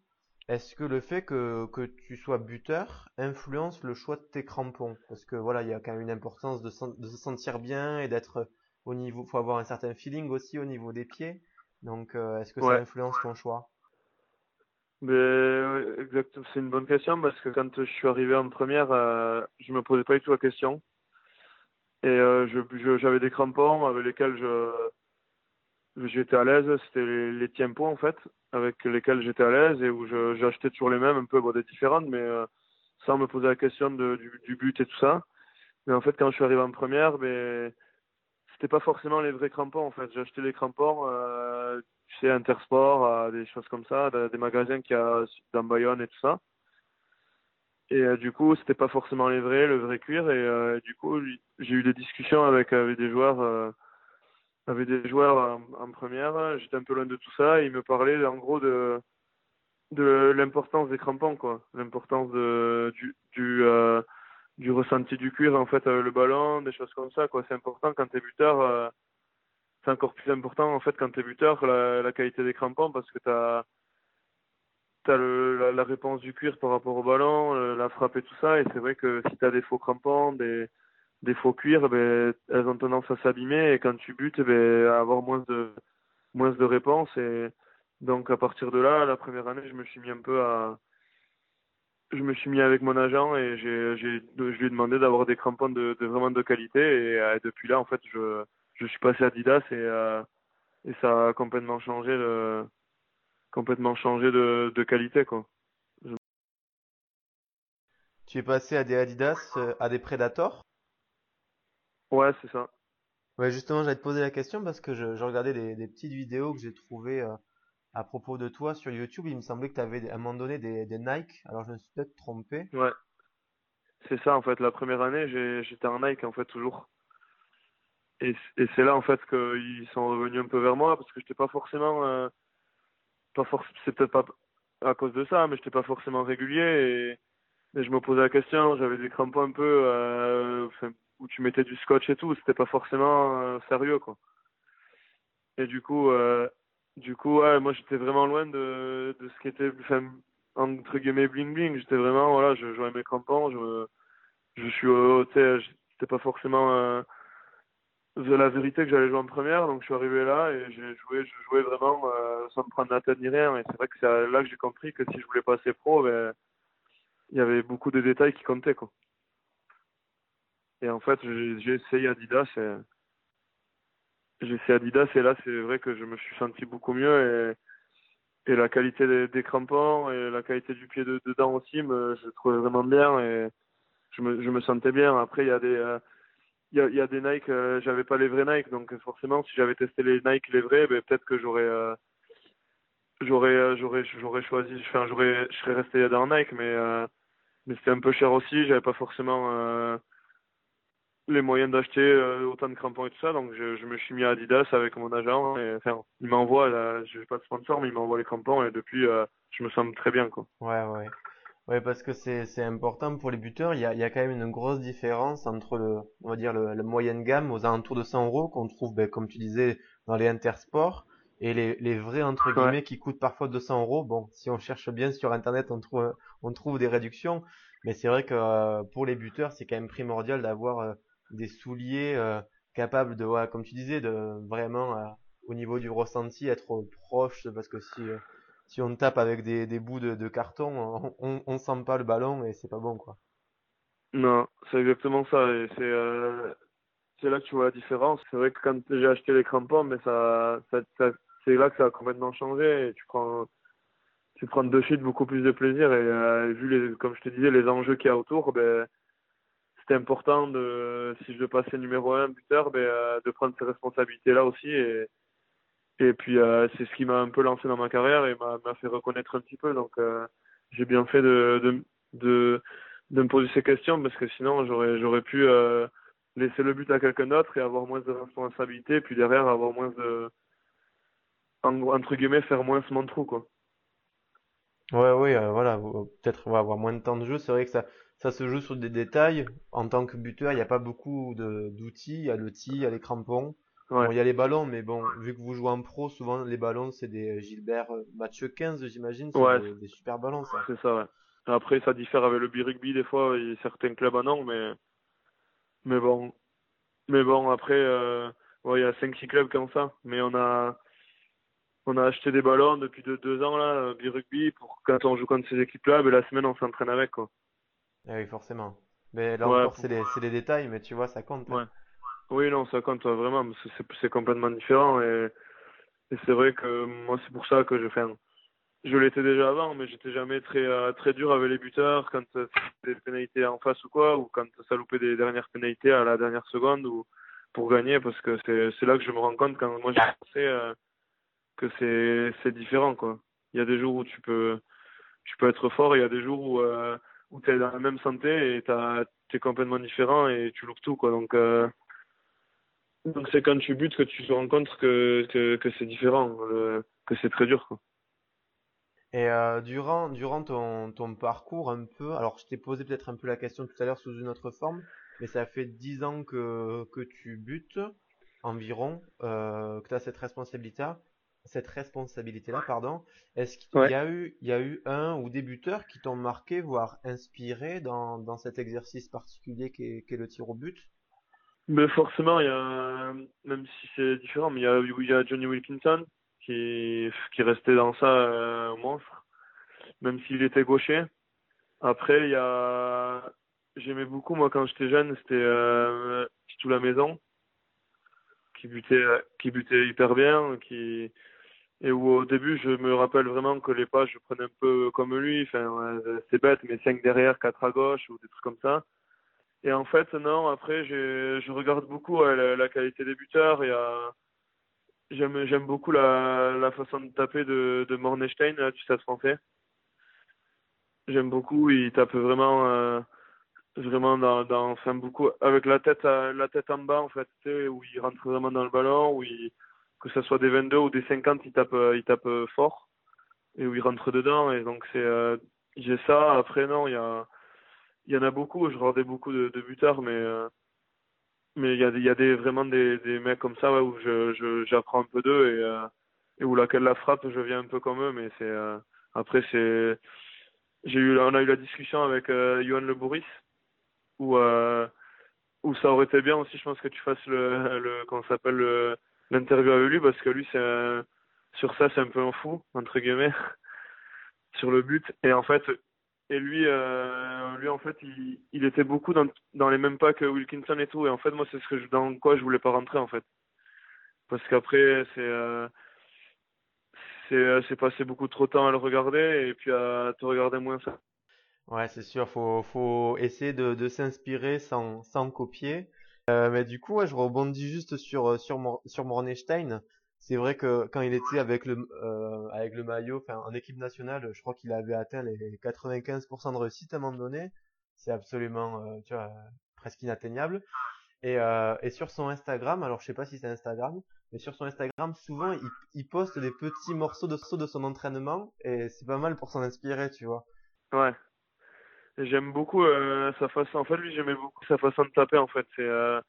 Est-ce que le fait que, que tu sois buteur influence le choix de tes crampons? Parce que voilà, il y a quand même une importance de, de se sentir bien et d'être au niveau, faut avoir un certain feeling aussi au niveau des pieds. Donc, euh, est-ce que ça influence ton choix? Ben, exactement, c'est une bonne question parce que quand je suis arrivé en première, euh, je me posais pas du tout la question. Et euh, je, j'avais des crampons avec lesquels je j'étais à l'aise. C'était les, les tiempos en fait, avec lesquels j'étais à l'aise et où j'achetais toujours les mêmes, un peu bon, des différentes, mais euh, sans me poser la question de, du, du, but et tout ça. Mais en fait, quand je suis arrivé en première, ben c'était pas forcément les vrais crampons en fait. J'ai acheté les crampons, euh, tu sais, Intersport, des choses comme ça, des magasins qui a dans Bayonne et tout ça. Et euh, du coup, c'était pas forcément les vrais, le vrai cuir. Et euh, du coup, j'ai eu des discussions avec, avec des joueurs, euh, avec des joueurs en, première. J'étais un peu loin de tout ça. Et ils me parlaient en gros de de l'importance des crampons, quoi. L'importance de du du, euh, du ressenti du cuir en fait le ballon, des choses comme ça quoi. C'est important quand t'es buteur. c'est encore plus important en fait quand t'es buteur la, la qualité des crampons parce que t'as t'as la, la réponse du cuir par rapport au ballon, la frappe et tout ça. Et c'est vrai que si t'as des faux crampons, des des faux cuirs, ben, elles ont tendance à s'abîmer et quand tu butes, ben, à avoir moins de moins de réponses et donc à partir de là, la première année, je me suis mis un peu à je me suis mis avec mon agent et j'ai j'ai je lui ai demandé d'avoir des crampons de, vraiment de qualité et, euh, depuis là en fait je je suis passé à Adidas et euh, et ça a complètement changé de complètement changé de, de qualité quoi. Tu es passé à des Adidas, euh, à des Predator Ouais, c'est ça. Ouais, justement, j'allais te poser la question parce que je, je regardais des, des, petites vidéos que j'ai trouvées euh, à propos de toi sur YouTube. Il me semblait que tu avais à un moment donné des, des Nike. Alors, je me suis peut-être trompé. Ouais. C'est ça, en fait. La première année, j'étais en Nike, en fait, toujours. Et, et c'est là, en fait, qu'ils sont revenus un peu vers moi parce que j'étais pas forcément. Euh, pas c'est peut-être pas à cause de ça, mais j'étais pas forcément régulier et, et je me posais la question. J'avais des crampons un peu. Euh, où tu mettais du scotch et tout, c'était pas forcément euh, sérieux quoi. Et du coup, euh, du coup, ouais, moi j'étais vraiment loin de, de ce qui était, enfin, entre guillemets bling bling. J'étais vraiment, voilà, je jouais mes crampons, je, je suis, euh, j'étais pas forcément euh, de la vérité que j'allais jouer en première, donc je suis arrivé là et j'ai joué, je jouais vraiment euh, sans me prendre la tête ni rien. Et c'est vrai que c'est là que j'ai compris que si je voulais passer pro, ben, il y avait beaucoup de détails qui comptaient quoi. Et en fait, j'ai essayé Adidas et j'ai essayé Adidas et là, c'est vrai que je me suis senti beaucoup mieux et, et la qualité des, crampons et la qualité du pied de, dedans aussi, me, je trouvais vraiment bien et je me, je me sentais bien. Après, il y a des, euh, y, a, y a des Nike, euh, j'avais pas les vrais Nike, donc forcément, si j'avais testé les Nike les vrais, ben, peut-être que j'aurais, euh, j'aurais, j'aurais, j'aurais choisi, enfin, j'aurais, je serais resté dans Nike, mais, mais c'était un peu cher aussi, j'avais pas forcément les moyens d'acheter euh, autant de crampons et tout ça. Donc je, je, me suis mis à Adidas avec mon agent. Et, enfin, il m'envoie, je n'ai pas de sponsor, mais il m'envoie les crampons et depuis, euh, je me sens très bien. Quoi. Ouais, ouais. Ouais, parce que c'est, important pour les buteurs. Il y a, il y a quand même une grosse différence entre le, on va dire, le, la moyenne gamme aux alentours de 100 euros qu'on trouve, ben, comme tu disais, dans les intersports et les, les vrais entre guillemets qui coûtent parfois 200 euros. Bon, si on cherche bien sur internet, on trouve, on trouve des réductions. Mais c'est vrai que euh, pour les buteurs, c'est quand même primordial d'avoir des souliers euh, capables de, ouais, comme tu disais, de vraiment euh, au niveau du ressenti être proche, parce que si euh, si on tape avec des, des bouts de, carton, on, on, sent pas le ballon et c'est pas bon quoi. Non, c'est exactement ça. Et c'est c'est là que tu vois la différence. C'est vrai que quand j'ai acheté les crampons, mais ça, ça, c'est là que ça a complètement changé. Et tu prends tu prends de suite beaucoup plus de plaisir. Et vu les, comme je te disais, les enjeux qu'il y a autour, ben c'était important de, si je veux passer numéro un buteur, ben, euh, de prendre ces responsabilités-là aussi. Et, et puis, euh, c'est ce qui m'a un peu lancé dans ma carrière et m'a fait reconnaître un petit peu. Donc, euh, j'ai bien fait de, de, de, de, me poser ces questions parce que sinon, j'aurais, j'aurais pu laisser le but à quelqu'un d'autre et avoir moins de responsabilités. Puis derrière, avoir moins de, entre guillemets, faire moins mon trou, quoi. Ouais, oui, voilà, peut-être avoir moins de temps de jeu. C'est vrai que ça, ça se joue sur des détails. En tant que buteur, il n'y a pas beaucoup d'outils. Il y a le tee, il y a les crampons. il y a les ballons, mais bon, vu que vous jouez en pro, souvent les ballons, c'est des Gilbert euh, Mathieu 15, j'imagine. Ouais. Des, super ballons, ça. C'est ça, ouais. Après, ça diffère avec le B-Rugby, des fois, a certains clubs en ont, mais, mais bon. Mais bon, après, euh... ouais, il y a 5-6 clubs comme ça. Mais on a, on a acheté des ballons depuis deux, deux ans, là, B-Rugby, pour quand on joue contre ces équipes-là, ben, la semaine, on s'entraîne avec, quoi. Ah oui, forcément. Mais là encore, c'est les, les, détails, mais tu vois, ça compte. Hein. Ouais. Oui, non, ça compte vraiment, c'est complètement différent. Et, et c'est vrai que moi, c'est pour ça que je fais. Je l'étais déjà avant, mais j'étais jamais très euh, très dur avec les buteurs quand euh, des pénalités en face ou quoi, ou quand ça loupait des dernières pénalités à la dernière seconde ou pour gagner, parce que c'est là que je me rends compte quand moi j'ai pensé euh, que c'est c'est différent quoi. Il y a des jours où tu peux tu peux être fort, il y a des jours où euh, où tu es dans la même santé et tu es complètement différent et tu loupes tout. Quoi. Donc, euh, donc c'est quand tu butes que tu te rends compte que, c'est différent, que c'est très dur. Quoi. Et euh, durant, durant ton, parcours un peu, alors je t'ai posé peut-être un peu la question tout à l'heure sous une autre forme, mais ça fait dix ans que, tu butes environ, euh, que tu as cette responsabilité, cette responsabilité-là, pardon. Est-ce qu'il Ouais. y a eu, il y a eu un ou des buteurs qui t'ont marqué, voire inspiré dans, dans cet exercice particulier qu'est, qu'est le tir au but? Mais forcément, il y a, même si c'est différent, mais il y a, il y a Johnny Wilkinson qui, qui restait dans ça euh, un monstre, même s'il était gaucher. Après, il y a, j'aimais beaucoup, moi, quand j'étais jeune, c'était euh, Titou la maison, qui butait, qui butait hyper bien, qui, et où au début, je me rappelle vraiment que les pas, je prenais un peu comme lui, enfin, c'est bête, mais 5 derrière, 4 à gauche, ou des trucs comme ça. Et en fait, non, après, je regarde beaucoup la, qualité des buteurs. A, j'aime, j'aime beaucoup la, la façon de taper de, de Mornestein, là, du Stade français. J'aime beaucoup, il tape vraiment, euh, vraiment dans, dans, enfin, beaucoup, avec la tête, à- la tête en bas, en fait, où il rentre vraiment dans le ballon, où il, que ce soit des 22 ou des 50, il tape, euh, il tape euh, fort, et où il rentre dedans, et donc c'est, euh, j'ai ça. Après, non, il y y en a beaucoup, je regardais beaucoup de, buteurs, mais, mais il y a, y a des, vraiment des, des mecs comme ça, où je, j'apprends un peu d'eux, et, euh, et où laquelle la frappe, je viens un peu comme eux, mais c'est, après, c'est, j'ai eu, on a eu la discussion avec Johan Le Bourris, où, où ça aurait été bien aussi, je pense que tu fasses le, le ça s'appelle, le- l'interview avec lui, parce que lui, c'est sur ça, c'est un peu un fou, entre guillemets, sur le but. Et en fait, et lui, euh, lui en fait, il, était beaucoup dans, dans les mêmes pas que Wilkinson et tout. Et en fait, moi, c'est ce dans quoi je voulais pas rentrer, en fait. Parce qu'après, c'est, euh, c'est, euh, c'est passé beaucoup trop de temps à le regarder et puis à te regarder moins ça. Ouais, c'est sûr, faut, faut essayer de, de s'inspirer sans, sans copier. Euh, mais du coup, ouais, je rebondis juste sur, euh, sur, sur Mornestein. C'est vrai que quand il était avec le, euh, avec le maillot, enfin, en équipe nationale, je crois qu'il avait atteint les 95% de réussite à un moment donné. C'est absolument, euh, tu vois, presque inatteignable. Et, euh, et sur son Instagram, alors je sais pas si c'est Instagram, mais sur son Instagram, souvent, il, il poste des petits morceaux de, de son entraînement et c'est pas mal pour s'en inspirer, tu vois. Ouais. J'aime beaucoup euh, sa façon. En fait, lui, j'aimais beaucoup sa façon de taper. En fait, c'est euh,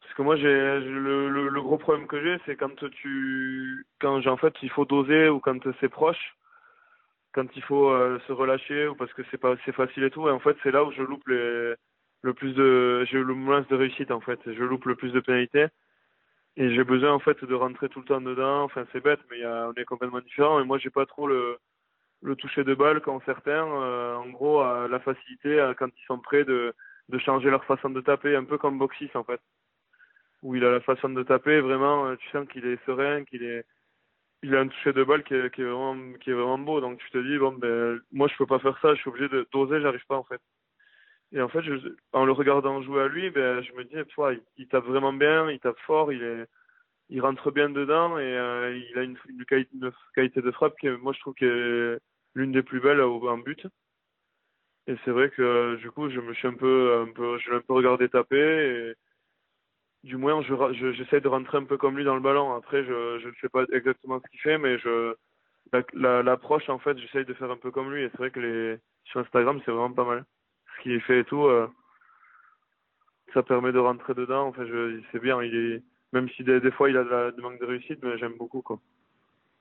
parce que moi, j'ai le, le, gros problème que j'ai, c'est quand tu, quand en fait, il faut doser ou quand c'est proche, quand il faut euh, se relâcher ou parce que c'est pas c'est facile et tout. Et en fait, c'est là où je loupe les, le plus de, j'ai le moins de réussite en fait. Je loupe le plus de pénalités et j'ai besoin en fait de rentrer tout le temps dedans. Enfin, c'est bête, mais on est complètement différents. Et moi, j'ai pas trop le le toucher de balle quand certains, euh, en gros, a la facilité à, quand ils sont prêts de, de changer leur façon de taper, un peu comme Boxis en fait, où il a la façon de taper vraiment, euh, tu sens qu'il est serein, qu'il est, il a un toucher de balle qui est, qui est vraiment, qui est vraiment beau. Donc tu te dis bon ben moi je peux pas faire ça, je suis obligé de doser, j'arrive pas en fait. Et en fait, je, en le regardant jouer à lui, ben je me dis, toi, il, il tape vraiment bien, il tape fort, il est, il rentre bien dedans et euh, il a une, qualité, de frappe qui, moi, je trouve que l'une des plus belles en but. Et c'est vrai que du coup, je me suis un peu, un peu, je l'ai un peu regardé taper et du moins, je, je, j'essaie de rentrer un peu comme lui dans le ballon. Après, je, ne sais pas exactement ce qu'il fait, mais je, la, la, l'approche, en fait, j'essaie de faire un peu comme lui. Et c'est vrai que les, sur Instagram, c'est vraiment pas mal. Ce qu'il fait et tout, euh, ça permet de rentrer dedans. Enfin, je, c'est bien. Il est, même si des, des fois il a de la, du manque de réussite, mais j'aime beaucoup quoi.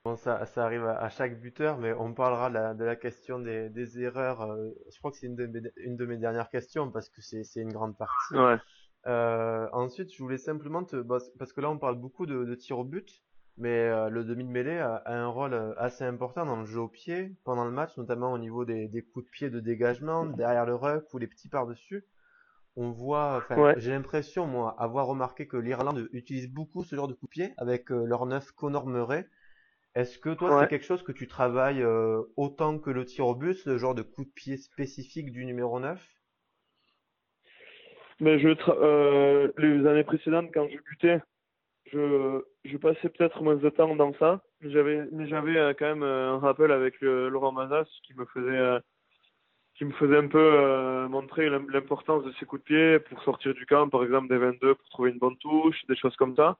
Bon, ça, ça arrive à, à chaque buteur, mais on parlera de la, de la question des, des erreurs. euh, je crois que c'est une de mes, une de mes dernières questions parce que c'est, une grande partie. Ouais. Euh, ensuite, je voulais simplement te, parce que là on parle beaucoup de, de tir au but, mais euh, le demi de mêlée a, a un rôle assez important dans le jeu au pied pendant le match, notamment au niveau des, des coups de pied de dégagement derrière le ruck ou les petits par-dessus. On voit, Ouais. j'ai l'impression moi avoir remarqué que l'Irlande utilise beaucoup ce genre de coup de pied avec euh, leur neuf Conor Murray. Est-ce que toi, Ouais. c'est quelque chose que tu travailles euh, autant que le tir au but, ce genre de coup de pied spécifique du numéro 9? Mais je tra- euh, les années précédentes, quand je butais, je, je passais peut-être moins de temps dans ça. Mais J'avais, mais j'avais euh, quand même un rappel avec Laurent Mazas qui me faisait, euh, qui me faisait un peu euh, montrer l'im- l'importance de ces coups de pied pour sortir du camp, par exemple des 22 pour trouver une bonne touche, des choses comme ça.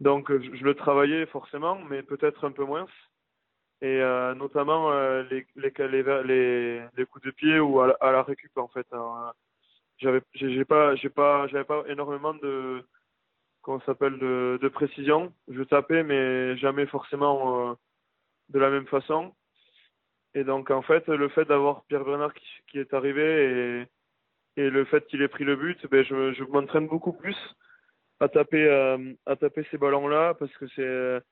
Donc je, je le travaillais forcément, mais peut-être un peu moins. et euh, notamment euh, les, les, les, les, coups de pied ou à, la récup en fait. Hein. J'avais j'ai pas j'ai pas j'avais pas énormément de comment s'appelle de, de précision. Je tapais mais jamais forcément euh, de la même façon. Et donc en fait le fait d'avoir Pierre Bernard qui, est arrivé et, le fait qu'il ait pris le but, ben je, m'entraîne beaucoup plus à taper euh, à taper ces ballons là parce que c'est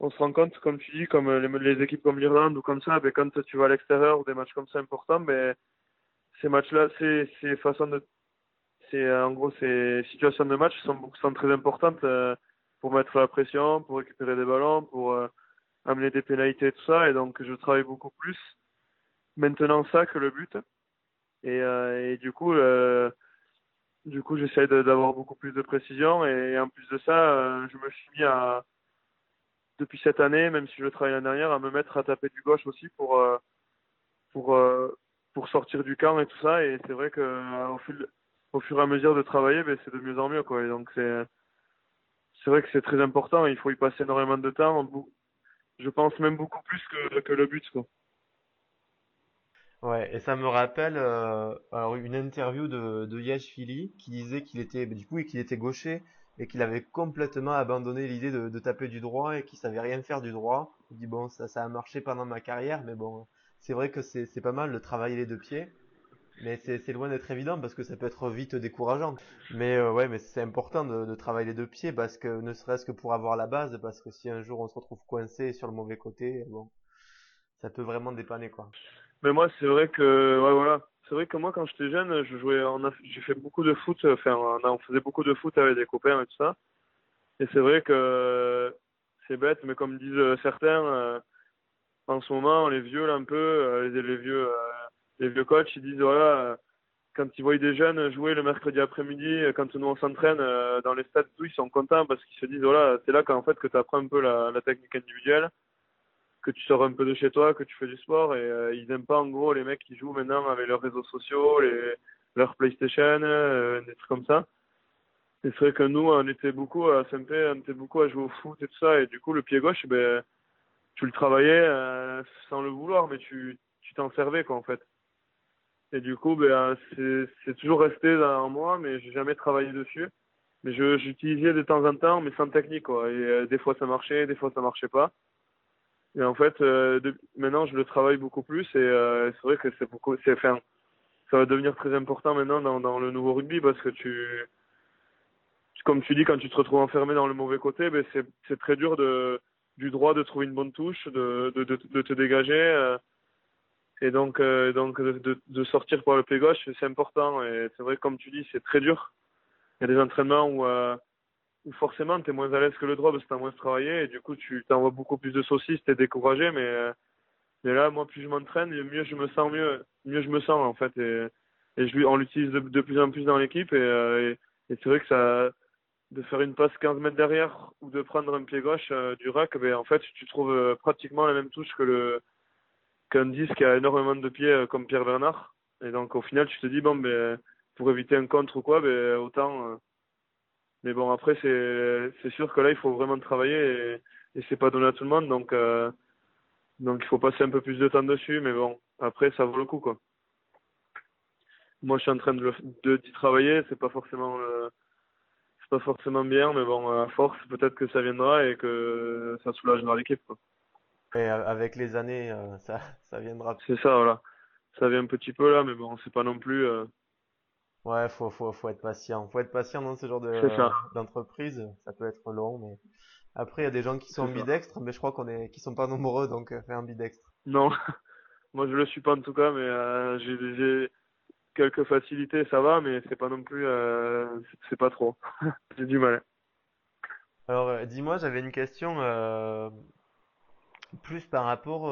on se rend compte, comme tu dis, comme les, équipes comme l'Irlande ou comme ça, ben, quand tu vas à l'extérieur ou des matchs comme ça importants, ben, ces matchs-là, ces, ces façons de, c'est en gros ces situations de match sont, sont très importantes euh, pour mettre la pression, pour récupérer des ballons, pour euh, amener des pénalités et tout ça. Et donc je travaille beaucoup plus maintenant ça que le but. Et, euh, du coup, du coup, j'essaie d'avoir beaucoup plus de précision. Et, en plus de ça, je me suis mis à depuis cette année, même si je travaille l'année dernière, à me mettre à taper du gauche aussi pour euh, pour euh, pour sortir du camp et tout ça. Et c'est vrai que euh, au, fil, au fur et à mesure de travailler, ben, c'est de mieux en mieux quoi. Et donc c'est c'est vrai que c'est très important. Il faut y passer énormément de temps. Je pense même beaucoup plus que le but quoi. Ouais, et ça me rappelle euh, alors une interview de de Yesh Philly qui disait qu'il était du coup qu'il était gaucher et qu'il avait complètement abandonné l'idée de, taper du droit et qu'il savait rien faire du droit. Il dit bon ça ça a marché pendant ma carrière mais bon c'est vrai que c'est pas mal de travailler les deux pieds mais c'est loin d'être évident parce que ça peut être vite décourageant. Mais euh, ouais mais c'est important de, travailler les deux pieds parce que ne serait-ce que pour avoir la base parce que si un jour on se retrouve coincé sur le mauvais côté bon ça peut vraiment dépanner quoi. Mais moi c'est vrai que ouais voilà c'est vrai que moi, quand j'étais jeune, je jouais, j'ai fait beaucoup de foot, enfin, on faisait beaucoup de foot avec des copains et tout ça. Et c'est vrai que c'est bête, mais comme disent certains, euh, en ce moment, les vieux, là, un peu, euh, les, les vieux, euh, les vieux coachs, ils disent, voilà, quand ils voient des jeunes jouer le mercredi après-midi, quand nous on s'entraîne dans les stades, ils sont contents parce qu'ils se disent, voilà, c'est là qu'en fait que tu apprends un peu la, technique individuelle que tu sors un peu de chez toi, que tu fais du sport et euh, ils aiment pas en gros les mecs qui jouent maintenant avec leurs réseaux sociaux, les, leur PlayStation, euh, des trucs comme ça. C'est vrai que nous on était beaucoup à SMP, on était beaucoup à jouer au foot et tout ça et du coup le pied gauche, ben tu le travaillais euh, sans le vouloir, mais tu tu t'en servais quoi en fait. Et du coup ben c'est toujours resté en moi, mais j'ai jamais travaillé dessus. Mais j'utilisais de temps en temps, mais sans technique quoi. Et des fois ça marchait, des fois ça marchait pas. Et en fait, euh, maintenant, je le travaille beaucoup plus et euh, c'est vrai que c'est beaucoup, c'est, enfin, ça va devenir très important maintenant dans, dans le nouveau rugby parce que tu, comme tu dis, quand tu te retrouves enfermé dans le mauvais côté, ben c'est, très dur de, du droit de trouver une bonne touche, de, de, de te dégager. Euh, et donc, euh, donc de, de, sortir par le pied gauche, c'est important. Et c'est vrai, comme tu dis, c'est très dur. Il y a des entraînements où où forcément tu es moins à l'aise que le droit parce que tu as moins travaillé et du coup tu t'envoies beaucoup plus de saucisses, tu es découragé mais euh, mais là moi plus je m'entraîne mieux je me sens mieux mieux je me sens en fait et, et je on l'utilise de, de, plus en plus dans l'équipe et, euh, et, et c'est vrai que ça de faire une passe 15 mètres derrière ou de prendre un pied gauche euh, du rack ben en fait tu trouves pratiquement la même touche que le qu'un disque qui a énormément de pieds comme Pierre Bernard et donc au final tu te dis bon ben pour éviter un contre ou quoi ben autant mais bon, après, c'est, sûr que là, il faut vraiment travailler et, c'est pas donné à tout le monde. Donc, euh, donc, il faut passer un peu plus de temps dessus. Mais bon, après, ça vaut le coup, quoi. Moi, je suis en train de, d'y travailler. C'est pas forcément, euh, c'est pas forcément bien, mais bon, à force, peut-être que ça viendra et que ça soulagera l'équipe. Et avec les années, euh, ça, ça viendra. C'est ça, voilà. Ça vient un petit peu là, mais bon, c'est pas non plus. Euh, Ouais, faut, faut, faut être patient. Faut être patient dans ce genre de, d'entreprise. Ça peut être long, mais après, il y a des gens qui sont ambidextres, mais je crois qu'on est, qui sont pas nombreux, donc euh, un ambidextre. Non. Moi, je le suis pas en tout cas, mais euh, j'ai, j'ai quelques facilités, ça va, mais c'est pas non plus, euh, c'est pas trop. j'ai du mal. Alors, euh, dis-moi, j'avais une question euh, plus par rapport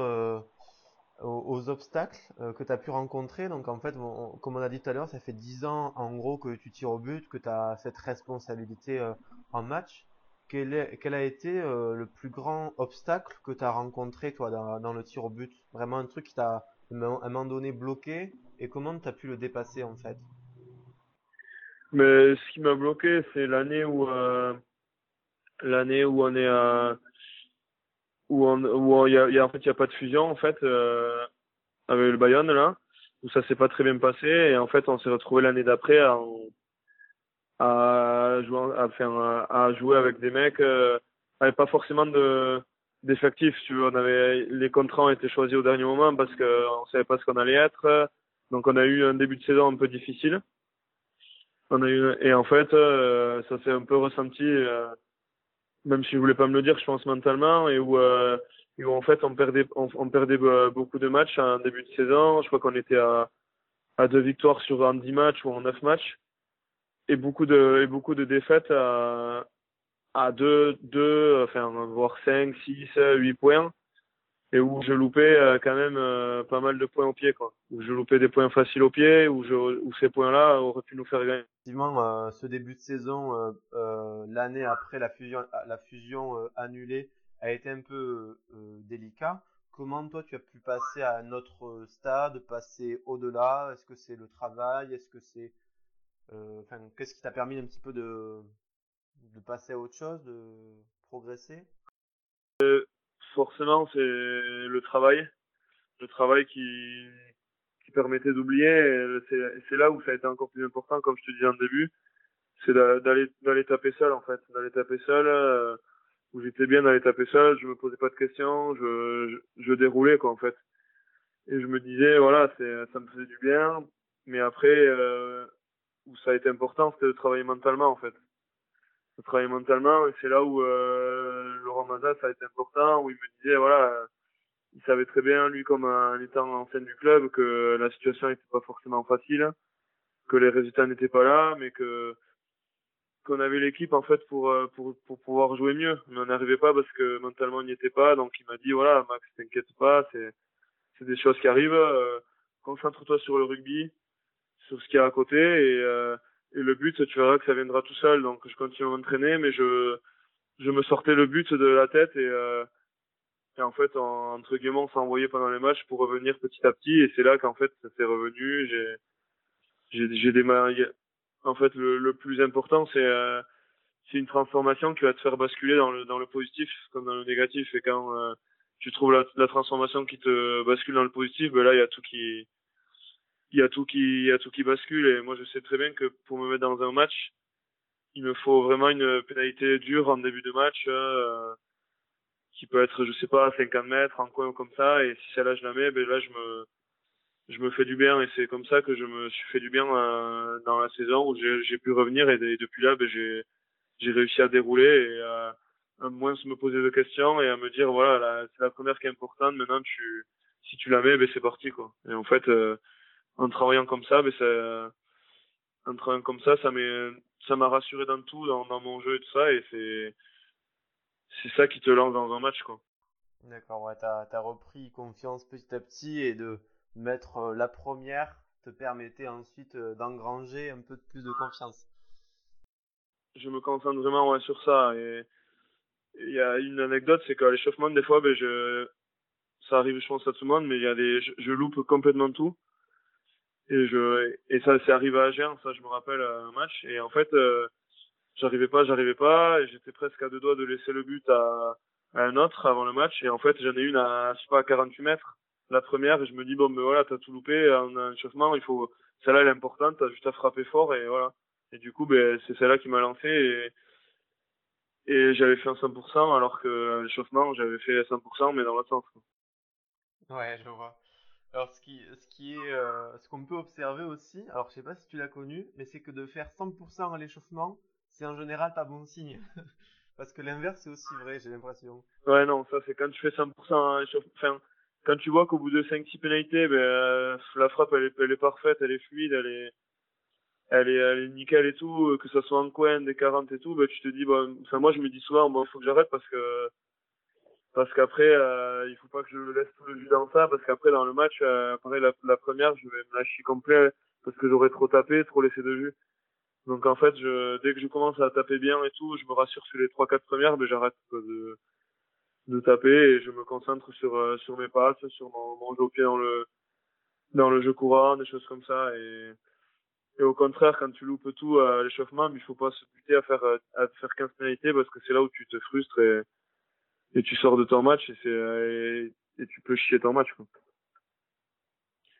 aux, obstacles euh, que tu as pu rencontrer. Donc en fait, comme on a dit tout à l'heure, ça fait 10 ans en gros que tu tires au but, que tu as cette responsabilité euh, en match. Quel, a été euh, le plus grand obstacle que tu as rencontré toi dans, dans, le tir au but? Vraiment un truc qui t'a à un moment donné bloqué? Et comment tu as pu le dépasser en fait? Mais ce qui m'a bloqué, c'est l'année où l'année où on est à où on, où il y a, y a, en fait il y a pas de fusion en fait euh, avec le Bayonne là où ça s'est pas très bien passé et en fait on s'est retrouvé l'année d'après à, à jouer à faire à jouer avec des mecs euh, avec pas forcément de d'effectifs tu vois. On avait les contrats ont été choisis au dernier moment parce que on savait pas ce qu'on allait être. Donc on a eu un début de saison un peu difficile. On a eu et en fait euh, ça s'est un peu ressenti euh, même si je voulais pas me le dire je pense mentalement et où euh, où en fait on perdait on, on perdait beaucoup de matchs en début de saison. Je crois qu'on était à à deux victoires sur dix matchs ou en neuf matchs. Et beaucoup de et beaucoup de défaites à à deux deux enfin voire cinq six huit points et où je loupais euh, quand même euh, pas mal de points au pied quoi. Où je loupais des points faciles au pied où je où ces points là auraient pu nous faire gagner. Effectivement euh, ce début de saison l'année après la fusion la fusion annulée a été un peu délicat. Comment toi tu as pu passer à un autre stade passer au-delà? Est-ce que c'est le travail? Est-ce que c'est enfin qu'est-ce qui t'a permis un petit peu de de passer à autre chose de progresser? Forcément, c'est le travail. Le travail qui, permettait d'oublier. C'est là où ça a été encore plus important, comme je te disais en début. C'est d'aller d'aller taper seul, en fait. D'aller taper seul, euh, où j'étais bien d'aller taper seul, je me posais pas de questions, je, déroulais, quoi, en fait. Et je me disais, voilà, ça me faisait du bien. Mais après, euh, où ça a été important, c'était de travailler mentalement, en fait de travailler mentalement et c'est là où euh, Laurent Mazas ça a été important où il me disait voilà il savait très bien lui comme en étant ancien du club que la situation n'était pas forcément facile que les résultats n'étaient pas là mais que qu'on avait l'équipe en fait pour, euh, pour pour pouvoir jouer mieux. Mais on n'arrivait pas parce que mentalement on n'y était pas. Donc il m'a dit voilà Max t'inquiète pas c'est c'est des choses qui arrivent euh, concentre-toi sur le rugby sur ce qu'il y a à côté et euh, et le but, tu verras que ça viendra tout seul. Donc je continue à m'entraîner, mais je je me sortais le but de la tête et, euh, et en fait, en, entre guillemets, on envoyé pendant les matchs pour revenir petit à petit. Et c'est là qu'en fait, ça s'est revenu. J'ai j'ai j'ai démarré. En fait, le, le plus important, c'est euh, c'est une transformation qui va te faire basculer dans le dans le positif comme dans le négatif. Et quand euh, tu trouves la, la transformation qui te bascule dans le positif, ben là, il y a tout qui il y a tout qui il y a tout qui bascule et moi je sais très bien que pour me mettre dans un match il me faut vraiment une pénalité dure en début de match euh, qui peut être je sais pas 50 mètres en coin comme ça. Et si celle-là je la mets ben là je me je me fais du bien. Et c'est comme ça que je me suis fait du bien euh, dans la saison où j'ai pu revenir. Et, depuis là ben j'ai j'ai réussi à dérouler et à, à moins se me poser de questions et à me dire voilà c'est la première qui est importante. Maintenant tu si tu la mets ben c'est parti quoi. Et en fait euh, en travaillant comme ça, ben ça, en travaillant comme ça, ça m'a, ça m'a rassuré dans tout, dans, dans, mon jeu et tout ça, et c'est, c'est ça qui te lance dans un match, quoi. D'accord, ouais, t'as, t'as repris confiance petit à petit et de mettre euh, la première te permettait ensuite euh, d'engranger un peu plus de confiance. Je me concentre vraiment ouais, sur ça et il y a une anecdote, c'est qu'à l'échauffement, des fois, ben je, ça arrive, je pense à tout le monde, mais il y a des, je, je loupe complètement tout et je et ça c'est arrivé à Agen ça je me rappelle un match. Et en fait euh, j'arrivais pas j'arrivais pas. Et j'étais presque à deux doigts de laisser le but à, à un autre avant le match. Et en fait j'en ai une à je sais pas à 48 mètres la première. Et je me dis bon ben voilà t'as tout loupé en un échauffement il faut celle-là elle est importante t'as juste à frapper fort et voilà. Et du coup ben c'est celle-là qui m'a lancé et et j'avais fait un 100% alors que l'échauffement j'avais fait 100% mais dans l'autre sens ouais je vois alors, ce qui, ce qui est, euh, ce qu'on peut observer aussi, alors je sais pas si tu l'as connu, mais c'est que de faire 100% à l'échauffement, c'est en général pas bon signe. Parce que l'inverse c'est aussi vrai, j'ai l'impression. Ouais, non, ça c'est quand tu fais 100% à l'échauffement, enfin, quand tu vois qu'au bout de 5-6 pénalités, ben, euh, la frappe elle est, elle est parfaite, elle est fluide, elle est, elle est, elle est nickel et tout, que ça soit en coin, des 40 et tout, ben, tu te dis, bon, enfin, moi je me dis souvent, bon, faut que j'arrête parce que parce qu'après euh, il faut pas que je laisse tout le jus dans ça parce qu'après dans le match euh, pareil la, première je vais me lâcher complet parce que j'aurais trop tapé trop laissé de jus donc en fait je dès que je commence à taper bien et tout je me rassure sur les trois quatre premières mais j'arrête de de taper et je me concentre sur euh, sur mes passes sur mon, mon jeu au pied dans le dans le jeu courant des choses comme ça. Et et au contraire quand tu loupes tout à l'échauffement il faut pas se buter à faire à faire 15 pénalités parce que c'est là où tu te frustres et et tu sors de ton match et c'est et, tu peux chier ton match quoi.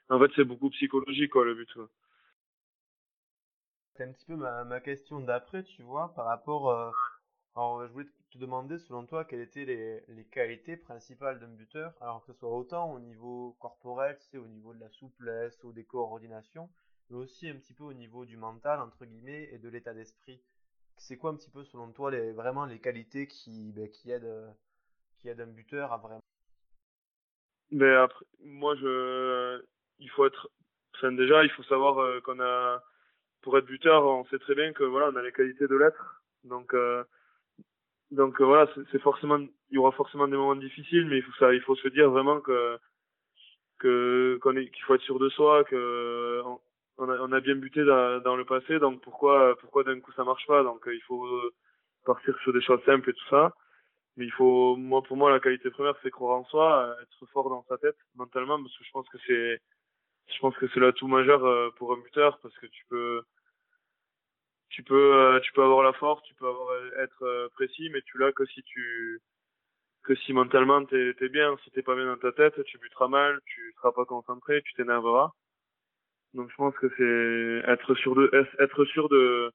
En fait, c'est beaucoup psychologique quoi le but. C'est un petit peu ma, ma question d'après, tu vois, par rapport. Euh, alors, je voulais te demander, selon toi, quelles étaient les, les qualités principales d'un buteur, alors que ce soit autant au niveau corporel, c'est au niveau de la souplesse ou des coordinations, mais aussi un petit peu au niveau du mental, entre guillemets, et de l'état d'esprit. C'est quoi un petit peu, selon toi, les, vraiment les qualités qui, ben, qui, aident, qui aident un buteur. Mais après, moi, je, il faut être, enfin, déjà, il faut savoir euh, qu'on a, pour être buteur, on sait très bien que voilà, on a les qualités de l'être. Donc, euh, donc euh, voilà, c'est forcément, il y aura forcément des moments difficiles, mais il faut ça, il faut se dire vraiment que que qu'on est, qu'il faut être sûr de soi, que on, a, on a bien buté dans, dans, le passé, donc pourquoi pourquoi d'un coup ça marche pas? Donc il faut partir sur des choses simples et tout ça. Mais il faut, moi pour moi, la qualité première, c'est croire en soi, être fort dans sa tête mentalement, parce que je pense que c'est je pense que c'est l'atout majeur euh, pour un buteur parce que tu peux tu peux euh, tu peux avoir la force, tu peux avoir euh, être précis, mais tu l'as que si tu que si mentalement t'es es bien, si t'es pas bien dans ta tête, tu buteras mal, tu seras pas concentré, tu t'énerveras. Donc je pense que c'est être sûr de être sûr de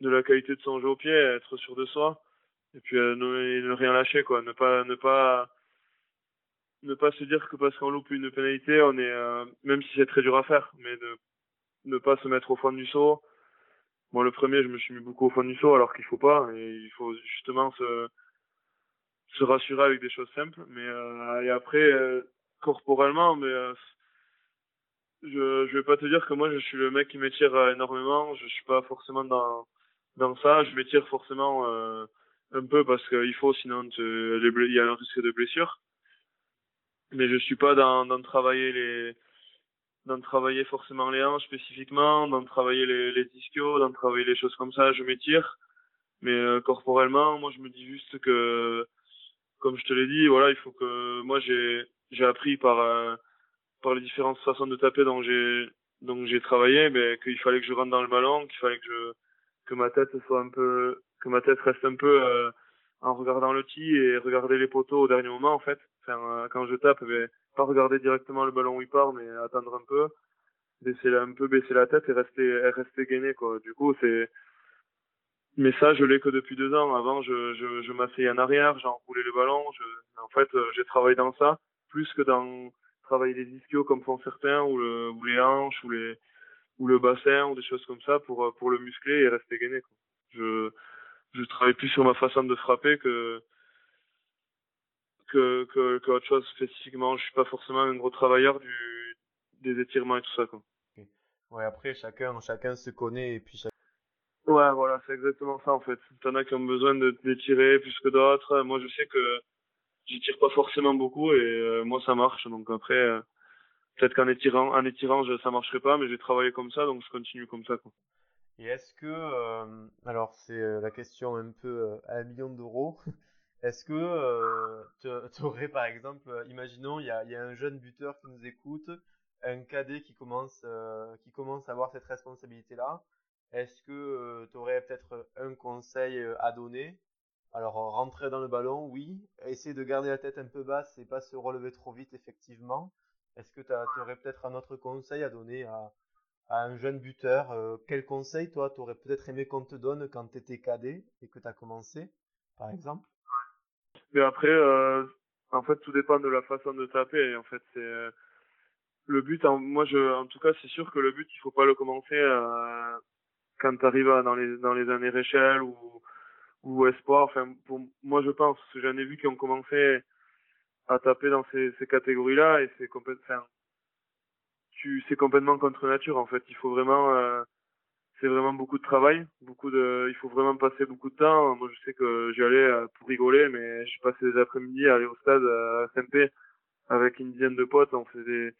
de la qualité de son jeu au pied, être sûr de soi et puis ne, ne rien lâcher quoi, ne pas ne pas ne pas se dire que parce qu'on loupe une pénalité, on est, euh, même si c'est très dur à faire, mais de ne pas se mettre au fond du saut. Moi, le premier, je me suis mis beaucoup au fond du saut, alors qu'il faut pas, et il faut justement se, se rassurer avec des choses simples. Mais euh, et après, euh, corporellement, mais je je vais pas te dire que moi je suis le mec qui m'étire énormément. Je suis pas forcément dans dans ça. Je m'étire forcément un peu parce qu'il faut, sinon il y a un risque de blessure mais je suis pas dans, dans travailler les dans travailler forcément les hanches spécifiquement, dans travailler les, les ischios, dans travailler les choses comme ça, je m'étire. Mais euh, corporellement, moi je me dis juste que, comme je te l'ai dit, voilà, il faut que moi j'ai j'ai appris par euh, par les différentes façons de taper dont j'ai donc j'ai travaillé, mais qu'il fallait que je rentre dans le ballon, qu'il fallait que je que ma tête soit un peu que ma tête reste un peu euh, en regardant le tee et regarder les poteaux au dernier moment en fait. Euh, quand je tape, ben, pas regarder directement le ballon où il part, mais attendre un peu, baisser un peu baisser la tête et rester rester gainé quoi. Du coup c'est mais ça je l'ai que depuis deux ans. Avant je je, je m'asseyais en arrière, j'enroulais le ballon. Je... En fait euh, j'ai travaillé dans ça plus que dans travailler les ischios comme font certains ou le ou les hanches ou les ou le bassin ou des choses comme ça pour pour le muscler et rester gainé quoi. Je je travaille plus sur ma façon de frapper que que, que, que autre chose spécifiquement. Je suis pas forcément un gros travailleur du, des étirements et tout ça, quoi. Ouais, après, chacun, chacun se connaît et puis Ouais, voilà, c'est exactement ça, en fait. T'en as qui ont besoin de d'étirer plus que d'autres. Moi, je sais que j'étire pas forcément beaucoup et euh, moi, ça marche. Donc après, euh, peut-être qu'en étirant, en étirant, je, ça marcherait pas, mais j'ai travaillé comme ça, donc je continue comme ça, quoi. Et est-ce que, euh, alors c'est la question un peu à un million d'euros, est-ce que euh, tu aurais par exemple, euh, imaginons, il y a, y a, un jeune buteur qui nous écoute, un cadet qui commence, euh, qui commence à avoir cette responsabilité-là. Est-ce que euh, tu aurais peut-être un conseil euh, à donner? Alors rentrer dans le ballon, oui. Essayer de garder la tête un peu basse et pas se relever trop vite, effectivement. Est-ce que tu aurais peut-être un autre conseil à donner à, à un jeune buteur Quel conseil, toi, tu aurais peut-être aimé qu'on te donne quand tu étais cadet et que tu as commencé, par exemple? Mais après, euh, en fait, tout dépend de la façon de taper. En fait, c'est euh, le but. Moi, je, en tout cas, c'est sûr que le but, il faut pas le commencer euh, quand tu arrives dans les dans les années Réchelle ou ou espoir. Enfin, pour moi, je pense j'en ai vu qui ont commencé à taper dans ces, ces catégories-là et c'est complètement, tu, c'est complètement contre nature. En fait, il faut vraiment euh, c'est vraiment beaucoup de travail, beaucoup de, il faut vraiment passer beaucoup de temps. Moi, je sais que j'y allais euh, pour rigoler, mais je passais des après-midi à aller au stade à SMP avec une dizaine de potes. On faisait,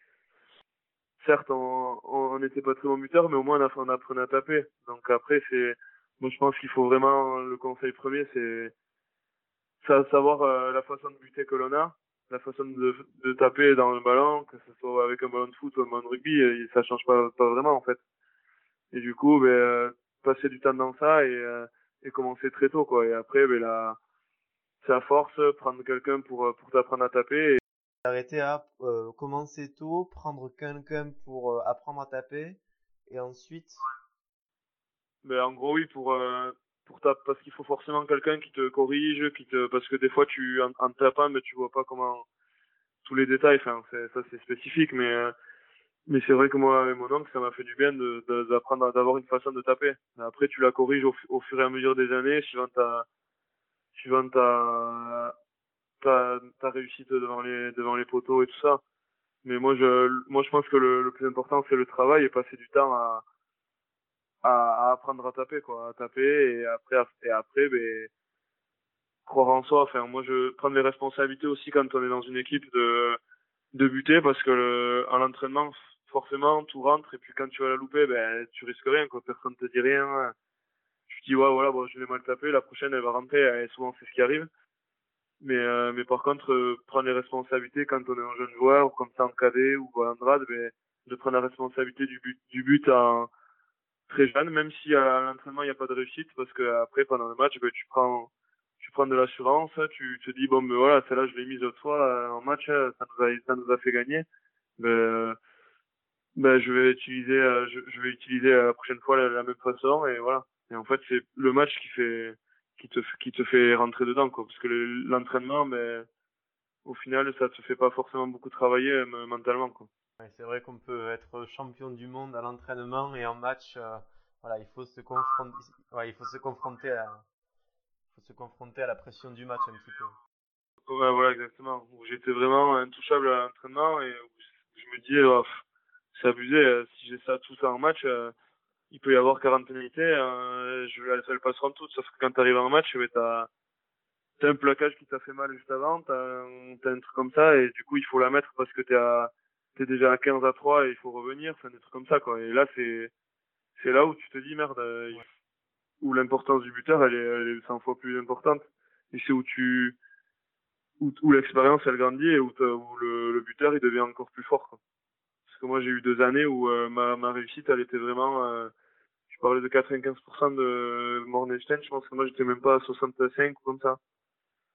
certes, on, on n'était pas très bon buteur, mais au moins on, apprenait à taper. Donc après, c'est, moi, je pense qu'il faut vraiment le conseil premier, c'est savoir euh, la façon de buter que l'on a, la façon de, de taper dans le ballon, que ce soit avec un ballon de foot ou un ballon de rugby, ça change pas, pas vraiment en fait. Et du coup, ben, euh, passer du temps dans ça et, euh, et commencer très tôt, quoi. Et après, ben, là, c'est à force prendre quelqu'un pour pour t'apprendre à taper. Et... Arrêter à commencer tôt, prendre quelqu'un pour apprendre à taper, et ensuite. Ben, en gros, oui, pour pour ta... parce qu'il faut forcément quelqu'un qui te corrige, qui te parce que des fois tu en, en tapant, mais tu vois pas comment tous les détails. Enfin, ça c'est spécifique, mais mais c'est vrai que moi, avec mon oncle, ça m'a fait du bien d'apprendre, d'avoir une façon de taper. Après, tu la corriges au, fur et à mesure des années, suivant ta, suivant ta, ta, ta réussite devant les, devant les poteaux et tout ça. Mais moi, je, moi, je pense que le, le plus important, c'est le travail et passer du temps à, à, à, apprendre à taper, quoi, à taper et après, et après, ben, croire en soi. Enfin, moi, je prends les responsabilités aussi quand on est dans une équipe de, de buter parce que le, à l'entraînement, forcément, tout rentre, et puis quand tu vas la louper, ben, tu risques rien, quoi. Personne te dit rien. Tu dis, ouais, voilà, bon, je l'ai mal tapé, la prochaine, elle va rentrer, et souvent, c'est ce qui arrive. Mais, euh, mais par contre, euh, prendre les responsabilités quand on est un jeune joueur, ou comme ça en cadet, ou en grade, ben, de prendre la responsabilité du but, du but en très jeune, même si à l'entraînement, il n'y a pas de réussite, parce que après, pendant le match, ben, tu prends, tu prends de l'assurance, tu te dis, bon, ben voilà, celle-là, je l'ai mise autrefois fois euh, en match, ça nous a, ça nous a fait gagner. Ben, ben je vais utiliser euh, je, je, vais utiliser la prochaine fois la, même façon et voilà et en fait c'est le match qui fait qui te qui te fait rentrer dedans quoi parce que l'entraînement ben, au final ça te fait pas forcément beaucoup travailler euh, mentalement quoi c'est vrai qu'on peut être champion du monde à l'entraînement et en match euh, voilà il faut se confronter ouais, il faut se confronter à faut se confronter à la pression du match un petit peu ouais voilà exactement j'étais vraiment intouchable à l'entraînement et je me disais oh, c'est abusé. Euh, si j'ai ça tout ça en match, euh, il peut y avoir 40 pénalités. Euh, je, elles, elles passeront toutes. Sauf que quand tu arrives en match, tu t'as t'as un plaquage qui t'a fait mal juste avant, t'as un, as un truc comme ça, et du coup il faut la mettre parce que t'es à t'es déjà à 15 à 3 et il faut revenir, enfin des trucs comme ça quoi. Et là c'est c'est là où tu te dis merde, où l'importance du buteur elle est, elle est 100 fois plus importante. Et c'est où tu où, où l'expérience elle grandit et où, où le, le buteur il devient encore plus fort quoi. Parce que moi, j'ai eu deux années où euh, ma, ma réussite, elle était vraiment... Euh, je parlais de 95% de Mornestein, je pense que moi, j'étais même pas à 65 ou comme ça.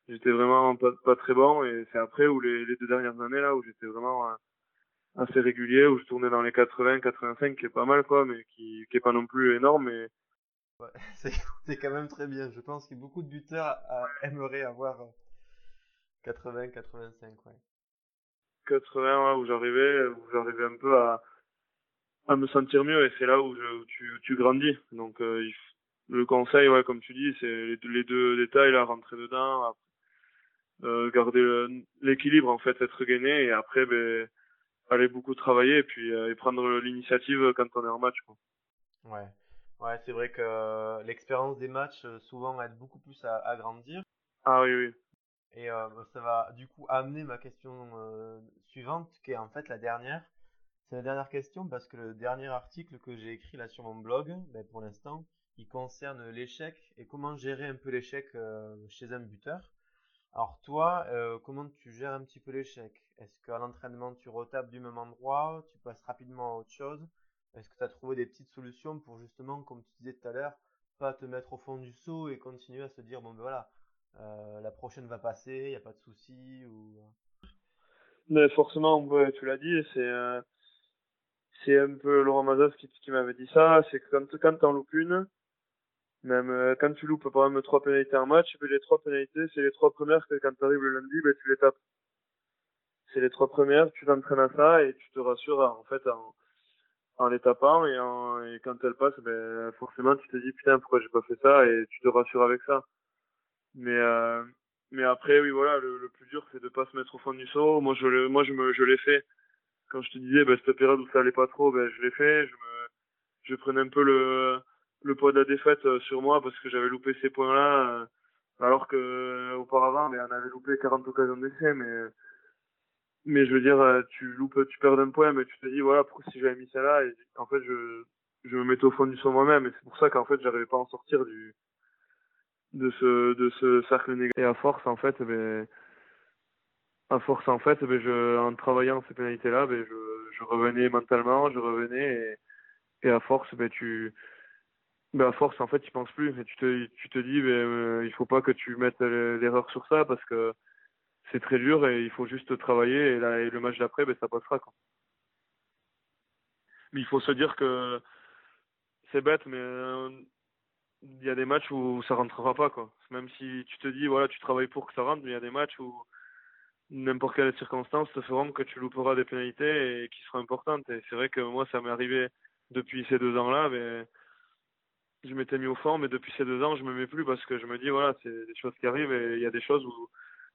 J'étais vraiment pas, pas très bon et c'est après où les, les deux dernières années là où j'étais vraiment euh, assez régulier où je tournais dans les 80 85 qui est pas mal quoi mais qui qui est pas non plus énorme mais ouais, c'est quand même très bien. Je pense que beaucoup de buteurs aimeraient avoir 80 85 ouais. 80 où j'arrivais où j'arrivais un peu à à me sentir mieux et c'est là où, je, tu tu grandis. Donc euh, le conseil ouais comme tu dis c'est les, les, deux détails là rentrer dedans euh, garder l'équilibre en fait être gainé et après ben aller beaucoup travailler et puis euh, et prendre l'initiative quand on est en match quoi. ouais ouais c'est vrai que l'expérience des matchs souvent aide beaucoup plus à, à grandir ah oui oui et euh, ça va du coup amener ma question euh, suivante, qui est en fait la dernière. C'est la dernière question parce que le dernier article que j'ai écrit là sur mon blog, ben, pour l'instant, il concerne l'échec et comment gérer un peu l'échec euh, chez un buteur. Alors toi, comment tu gères un petit peu l'échec? Est-ce qu'à l'entraînement tu retapes du même endroit, tu passes rapidement à autre chose? Est-ce que tu as trouvé des petites solutions pour justement, comme tu disais tout à l'heure, pas te mettre au fond du seau et continuer à se dire bon ben voilà, euh, la prochaine va passer, il n'y a pas de souci ou... Mais forcément, tu l'as dit, c'est euh, c'est un peu Laurent Mazas qui, m'avait dit ça, c'est que quand, quand t'en loupes une, même euh, quand tu loupes par exemple trois pénalités en match, les trois pénalités, c'est les trois premières que quand t'arrives le lundi, ben, tu les tapes. C'est les trois premières, tu t'entraînes à ça et tu te rassures en fait en, en les tapant et, en, et quand elles passent, ben, forcément tu te dis putain pourquoi j'ai pas fait ça et tu te rassures avec ça. Mais euh, mais après oui voilà le, le plus dur c'est de pas se mettre au fond du saut. Moi je moi je me je l'ai fait quand je te disais bah, cette période où ça allait pas trop ben je l'ai fait. Je me je prenais un peu le le poids de la défaite euh, sur moi parce que j'avais loupé ces points là euh, alors que auparavant mais on avait loupé 40 occasions d'essai mais mais je veux dire tu loupes tu perds un point mais tu te dis voilà pourquoi si j'avais mis ça là et en fait je je me mettais au fond du saut moi-même et c'est pour ça qu'en fait j'arrivais pas à en sortir du de ce de ce cercle négatif. Et à force en fait, ben, à force en fait, ben, je, en travaillant ces pénalités là, ben, je, je revenais mentalement, je revenais et, et à force, ben, tu ben à force, en fait, tu penses plus. Et tu te, tu te dis, ben, euh, il faut pas que tu mettes l'erreur sur ça parce que c'est très dur et il faut juste travailler et, là, et le match d'après, ben, ça passera. Quoi. Mais il faut se dire que c'est bête, mais euh, il y a des matchs où ça rentrera pas. Quoi. Même si tu te dis, voilà, tu travailles pour que ça rentre, mais il y a des matchs où n'importe quelle circonstance te feront que tu louperas des pénalités et qui seront importantes. Et c'est vrai que moi, ça m'est arrivé depuis ces deux ans-là. Mais je m'étais mis au fond, mais depuis ces deux ans, je me mets plus parce que je me dis, voilà, c'est des choses qui arrivent et il y a des choses où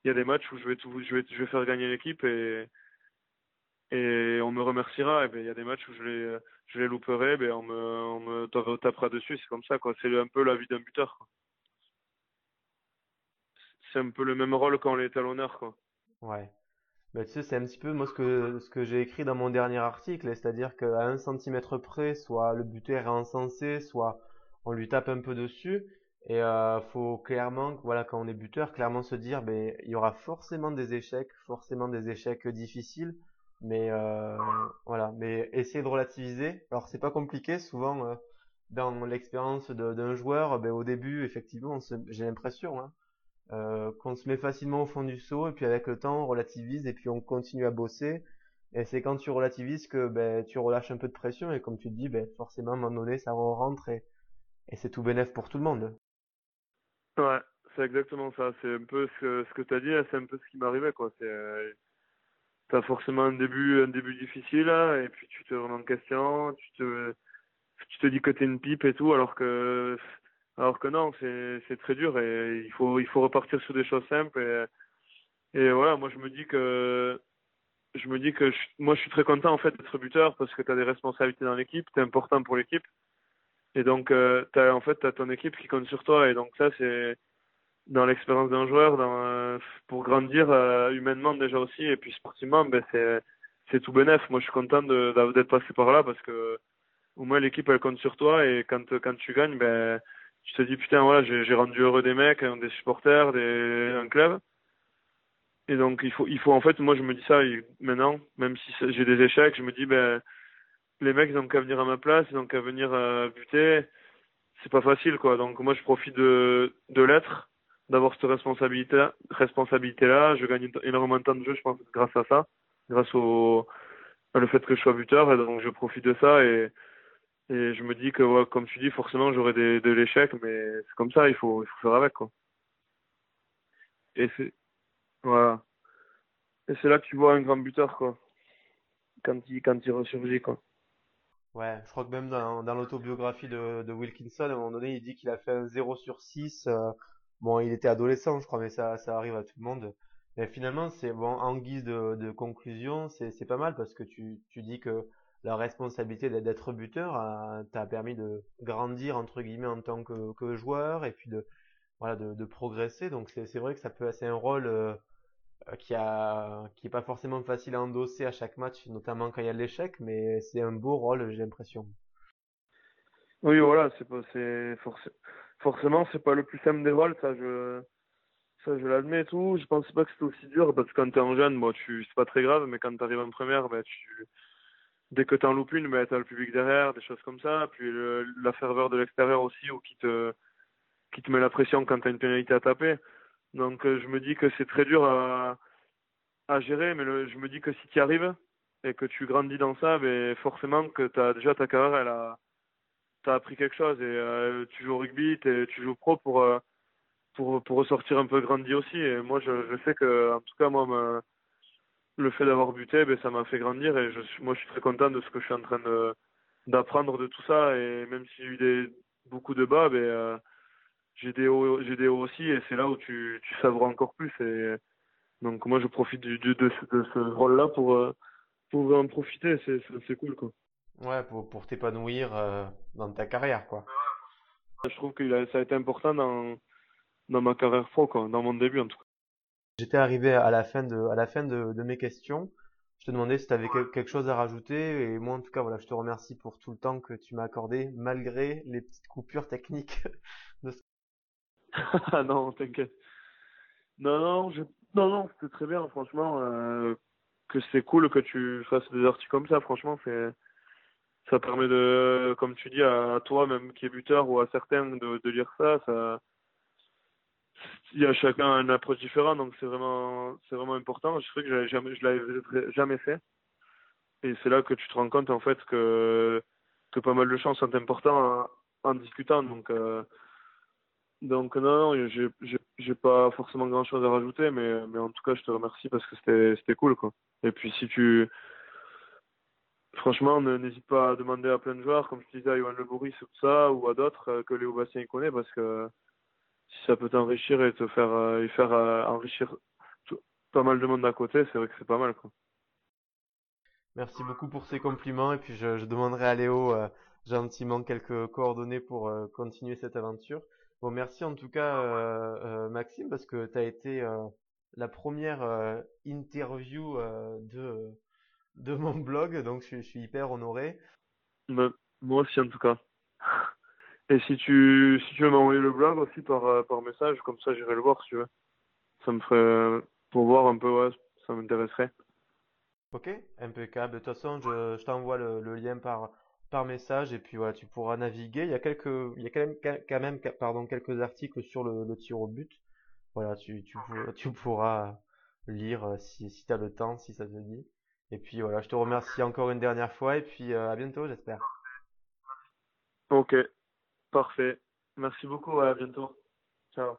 il y a des matchs où je vais tout, faire gagner l'équipe et on me remerciera. Et ben il y a des matchs où je les louperai, ben on me on me tapera dessus. C'est comme ça quoi. C'est un peu la vie d'un buteur. C'est un peu le même rôle quand on est talonneur quoi. Ouais. Sais, c'est un petit peu moi ce que ce que j'ai écrit dans mon dernier article, c'est-à-dire qu'à un centimètre près, soit le buteur est encensé, soit on lui tape un peu dessus. Et euh, faut clairement, voilà, quand on est buteur, clairement se dire, ben, il y aura forcément des échecs, forcément des échecs difficiles, mais euh, voilà, mais essayer de relativiser. Alors c'est pas compliqué, souvent euh, dans l'expérience d'un joueur, ben, au début, effectivement, j'ai l'impression hein, euh, qu'on se met facilement au fond du seau, et puis avec le temps, on relativise, et puis on continue à bosser. Et c'est quand tu relativises que ben, tu relâches un peu de pression, et comme tu te dis, ben, forcément, à un moment donné, ça rentre et et c'est tout bénéf pour tout le monde. Ouais, c'est exactement ça. C'est un peu ce, ce que tu as dit, c'est un peu ce qui m'arrivait. quoi. C'est, euh, t'as forcément un début, un début difficile, et puis tu te remets en question, tu te, tu te dis que t'es une pipe et tout, alors que, alors que non, c'est, c'est très dur et il faut, il faut repartir sur des choses simples et, et voilà, moi je me dis que, je me dis que moi je suis très content en fait d'être buteur parce que tu as des responsabilités dans l'équipe, t'es important pour l'équipe et donc, euh, en fait, tu as ton équipe qui compte sur toi. Et donc, ça, c'est dans l'expérience d'un joueur, euh, pour grandir euh, humainement déjà aussi, et puis sportivement, ben, c'est, tout bénef. Moi, je suis content d'être passé par là parce que au moins l'équipe, elle compte sur toi. Et quand, quand tu gagnes, ben, tu te dis, putain, voilà, j'ai, j'ai rendu heureux des mecs, hein, des supporters, des, un club. Et donc, il faut, il faut, en fait, moi, je me dis ça maintenant, même si j'ai des échecs, je me dis, ben, les mecs ils ont qu'à venir à ma place, ils ont qu'à venir euh, buter. C'est pas facile quoi. Donc moi je profite de, de l'être, d'avoir cette responsabilité responsabilité là. Je gagne énormément de temps de jeu, je pense, grâce à ça, grâce au le fait que je sois buteur. Et donc je profite de ça et et je me dis que ouais, comme tu dis, forcément j'aurai des de l'échec, mais c'est comme ça, il faut il faut faire avec quoi. Et c'est voilà. Et c'est là que tu vois un grand buteur quoi. Quand il quand il ressurgit quoi. Ouais, je crois que même dans, dans l'autobiographie de, de Wilkinson, à un moment donné, il dit qu'il a fait un 0 sur 6. Euh, bon, il était adolescent, je crois, mais ça, ça arrive à tout le monde. Mais finalement, c'est bon, en guise de, conclusion, c'est, pas mal parce que tu, tu dis que la responsabilité d'être buteur t'a permis de grandir entre guillemets en tant que, joueur et puis de voilà de, progresser. Donc c'est, vrai que ça peut c'est un rôle euh, qui a qui est pas forcément facile à endosser à chaque match, notamment quand il y a l'échec, mais c'est un beau rôle, j'ai l'impression. Oui, voilà, c'est pas c'est forcément c'est pas le plus simple des rôles, ça je ça je l'admets et tout. Je pensais pas que c'était aussi dur parce que quand t'es en jeune, bon tu c'est pas très grave, mais quand t'arrives en première, ben tu dès que t'en loupes une, ben t'as le public derrière, des choses comme ça, puis la ferveur de l'extérieur aussi ou qui te qui te met la pression quand t'as une pénalité à taper. Donc euh, je me dis que c'est très dur à, à gérer, mais le, je me dis que si tu y arrives et que tu grandis dans ça, ben forcément que déjà ta carrière, elle a, t'as appris quelque chose et euh, tu joues au rugby, tu joues pro pour euh, pour pour ressortir un peu grandi aussi. Et moi je, je sais que en tout cas moi le fait d'avoir buté, ben ça m'a fait grandir et je moi je suis très content de ce que je suis en train d'apprendre de tout ça et même s'il y a eu des beaucoup de bas, ben j'ai des hauts, j'ai des hauts aussi et c'est là où tu, tu savres encore plus. Et donc moi je profite du, de, de, ce rôle-là pour, euh, pour en profiter. C'est, c'est cool quoi. Ouais, pour, pour t'épanouir euh, dans ta carrière quoi. Je trouve que ça a été important dans, dans ma carrière pro quoi, dans mon début en tout cas. J'étais arrivé à la fin de, à la fin de, de mes questions. Je te demandais si tu avais quelque chose à rajouter et moi en tout cas voilà, je te remercie pour tout le temps que tu m'as accordé malgré les petites coupures techniques de ce non, t'inquiète. Non, non, je... non, non, c'était très bien, franchement. Euh, que c'est cool que tu fasses des articles comme ça, franchement, c'est ça permet de, comme tu dis, à, toi même qui est buteur ou à certains de, lire ça, ça, il y a chacun un approche différent, donc c'est vraiment, c'est vraiment important. Je sais que j'avais jamais, je l'avais jamais fait. Et c'est là que tu te rends compte, en fait, que, que pas mal de choses sont importantes en, discutant. Donc, euh, donc non, non, j'ai, pas forcément grand chose à rajouter, mais, mais en tout cas, je te remercie parce que c'était, cool, quoi. Et puis, si tu, franchement, n'hésite pas à demander à plein de joueurs, comme je disais, à Yohan Le Bourris ou ça, ou à d'autres euh, que Léo Bastien connaît, parce que si ça peut t'enrichir et te faire, euh, et faire euh, enrichir pas mal de monde à côté, c'est vrai que c'est pas mal. Quoi. Merci beaucoup pour ces compliments et puis je, demanderai à Léo gentiment quelques coordonnées pour continuer cette aventure. Bon, merci en tout cas Maxime parce que tu as été la première interview de, de mon blog, donc je, je suis hyper honoré. moi aussi en tout cas. Et si tu, si tu veux m'envoyer le blog aussi par, euh, par message, comme ça j'irai le voir si tu veux. Ça me ferait, pour voir un peu, ouais, ça m'intéresserait. Ok, impeccable. De toute façon, je, je t'envoie le, le, lien par, par message et puis voilà, tu pourras naviguer. Il y a quelques, il y a quand même, quand même pardon, quelques articles sur le, le tir au but. Voilà, tu, tu, tu pourras lire euh, si, si tu as le temps, si ça te dit. Et puis voilà, je te remercie encore une dernière fois et puis euh, à bientôt, j'espère. Ok, Parfait. Merci beaucoup. À bientôt. Ciao.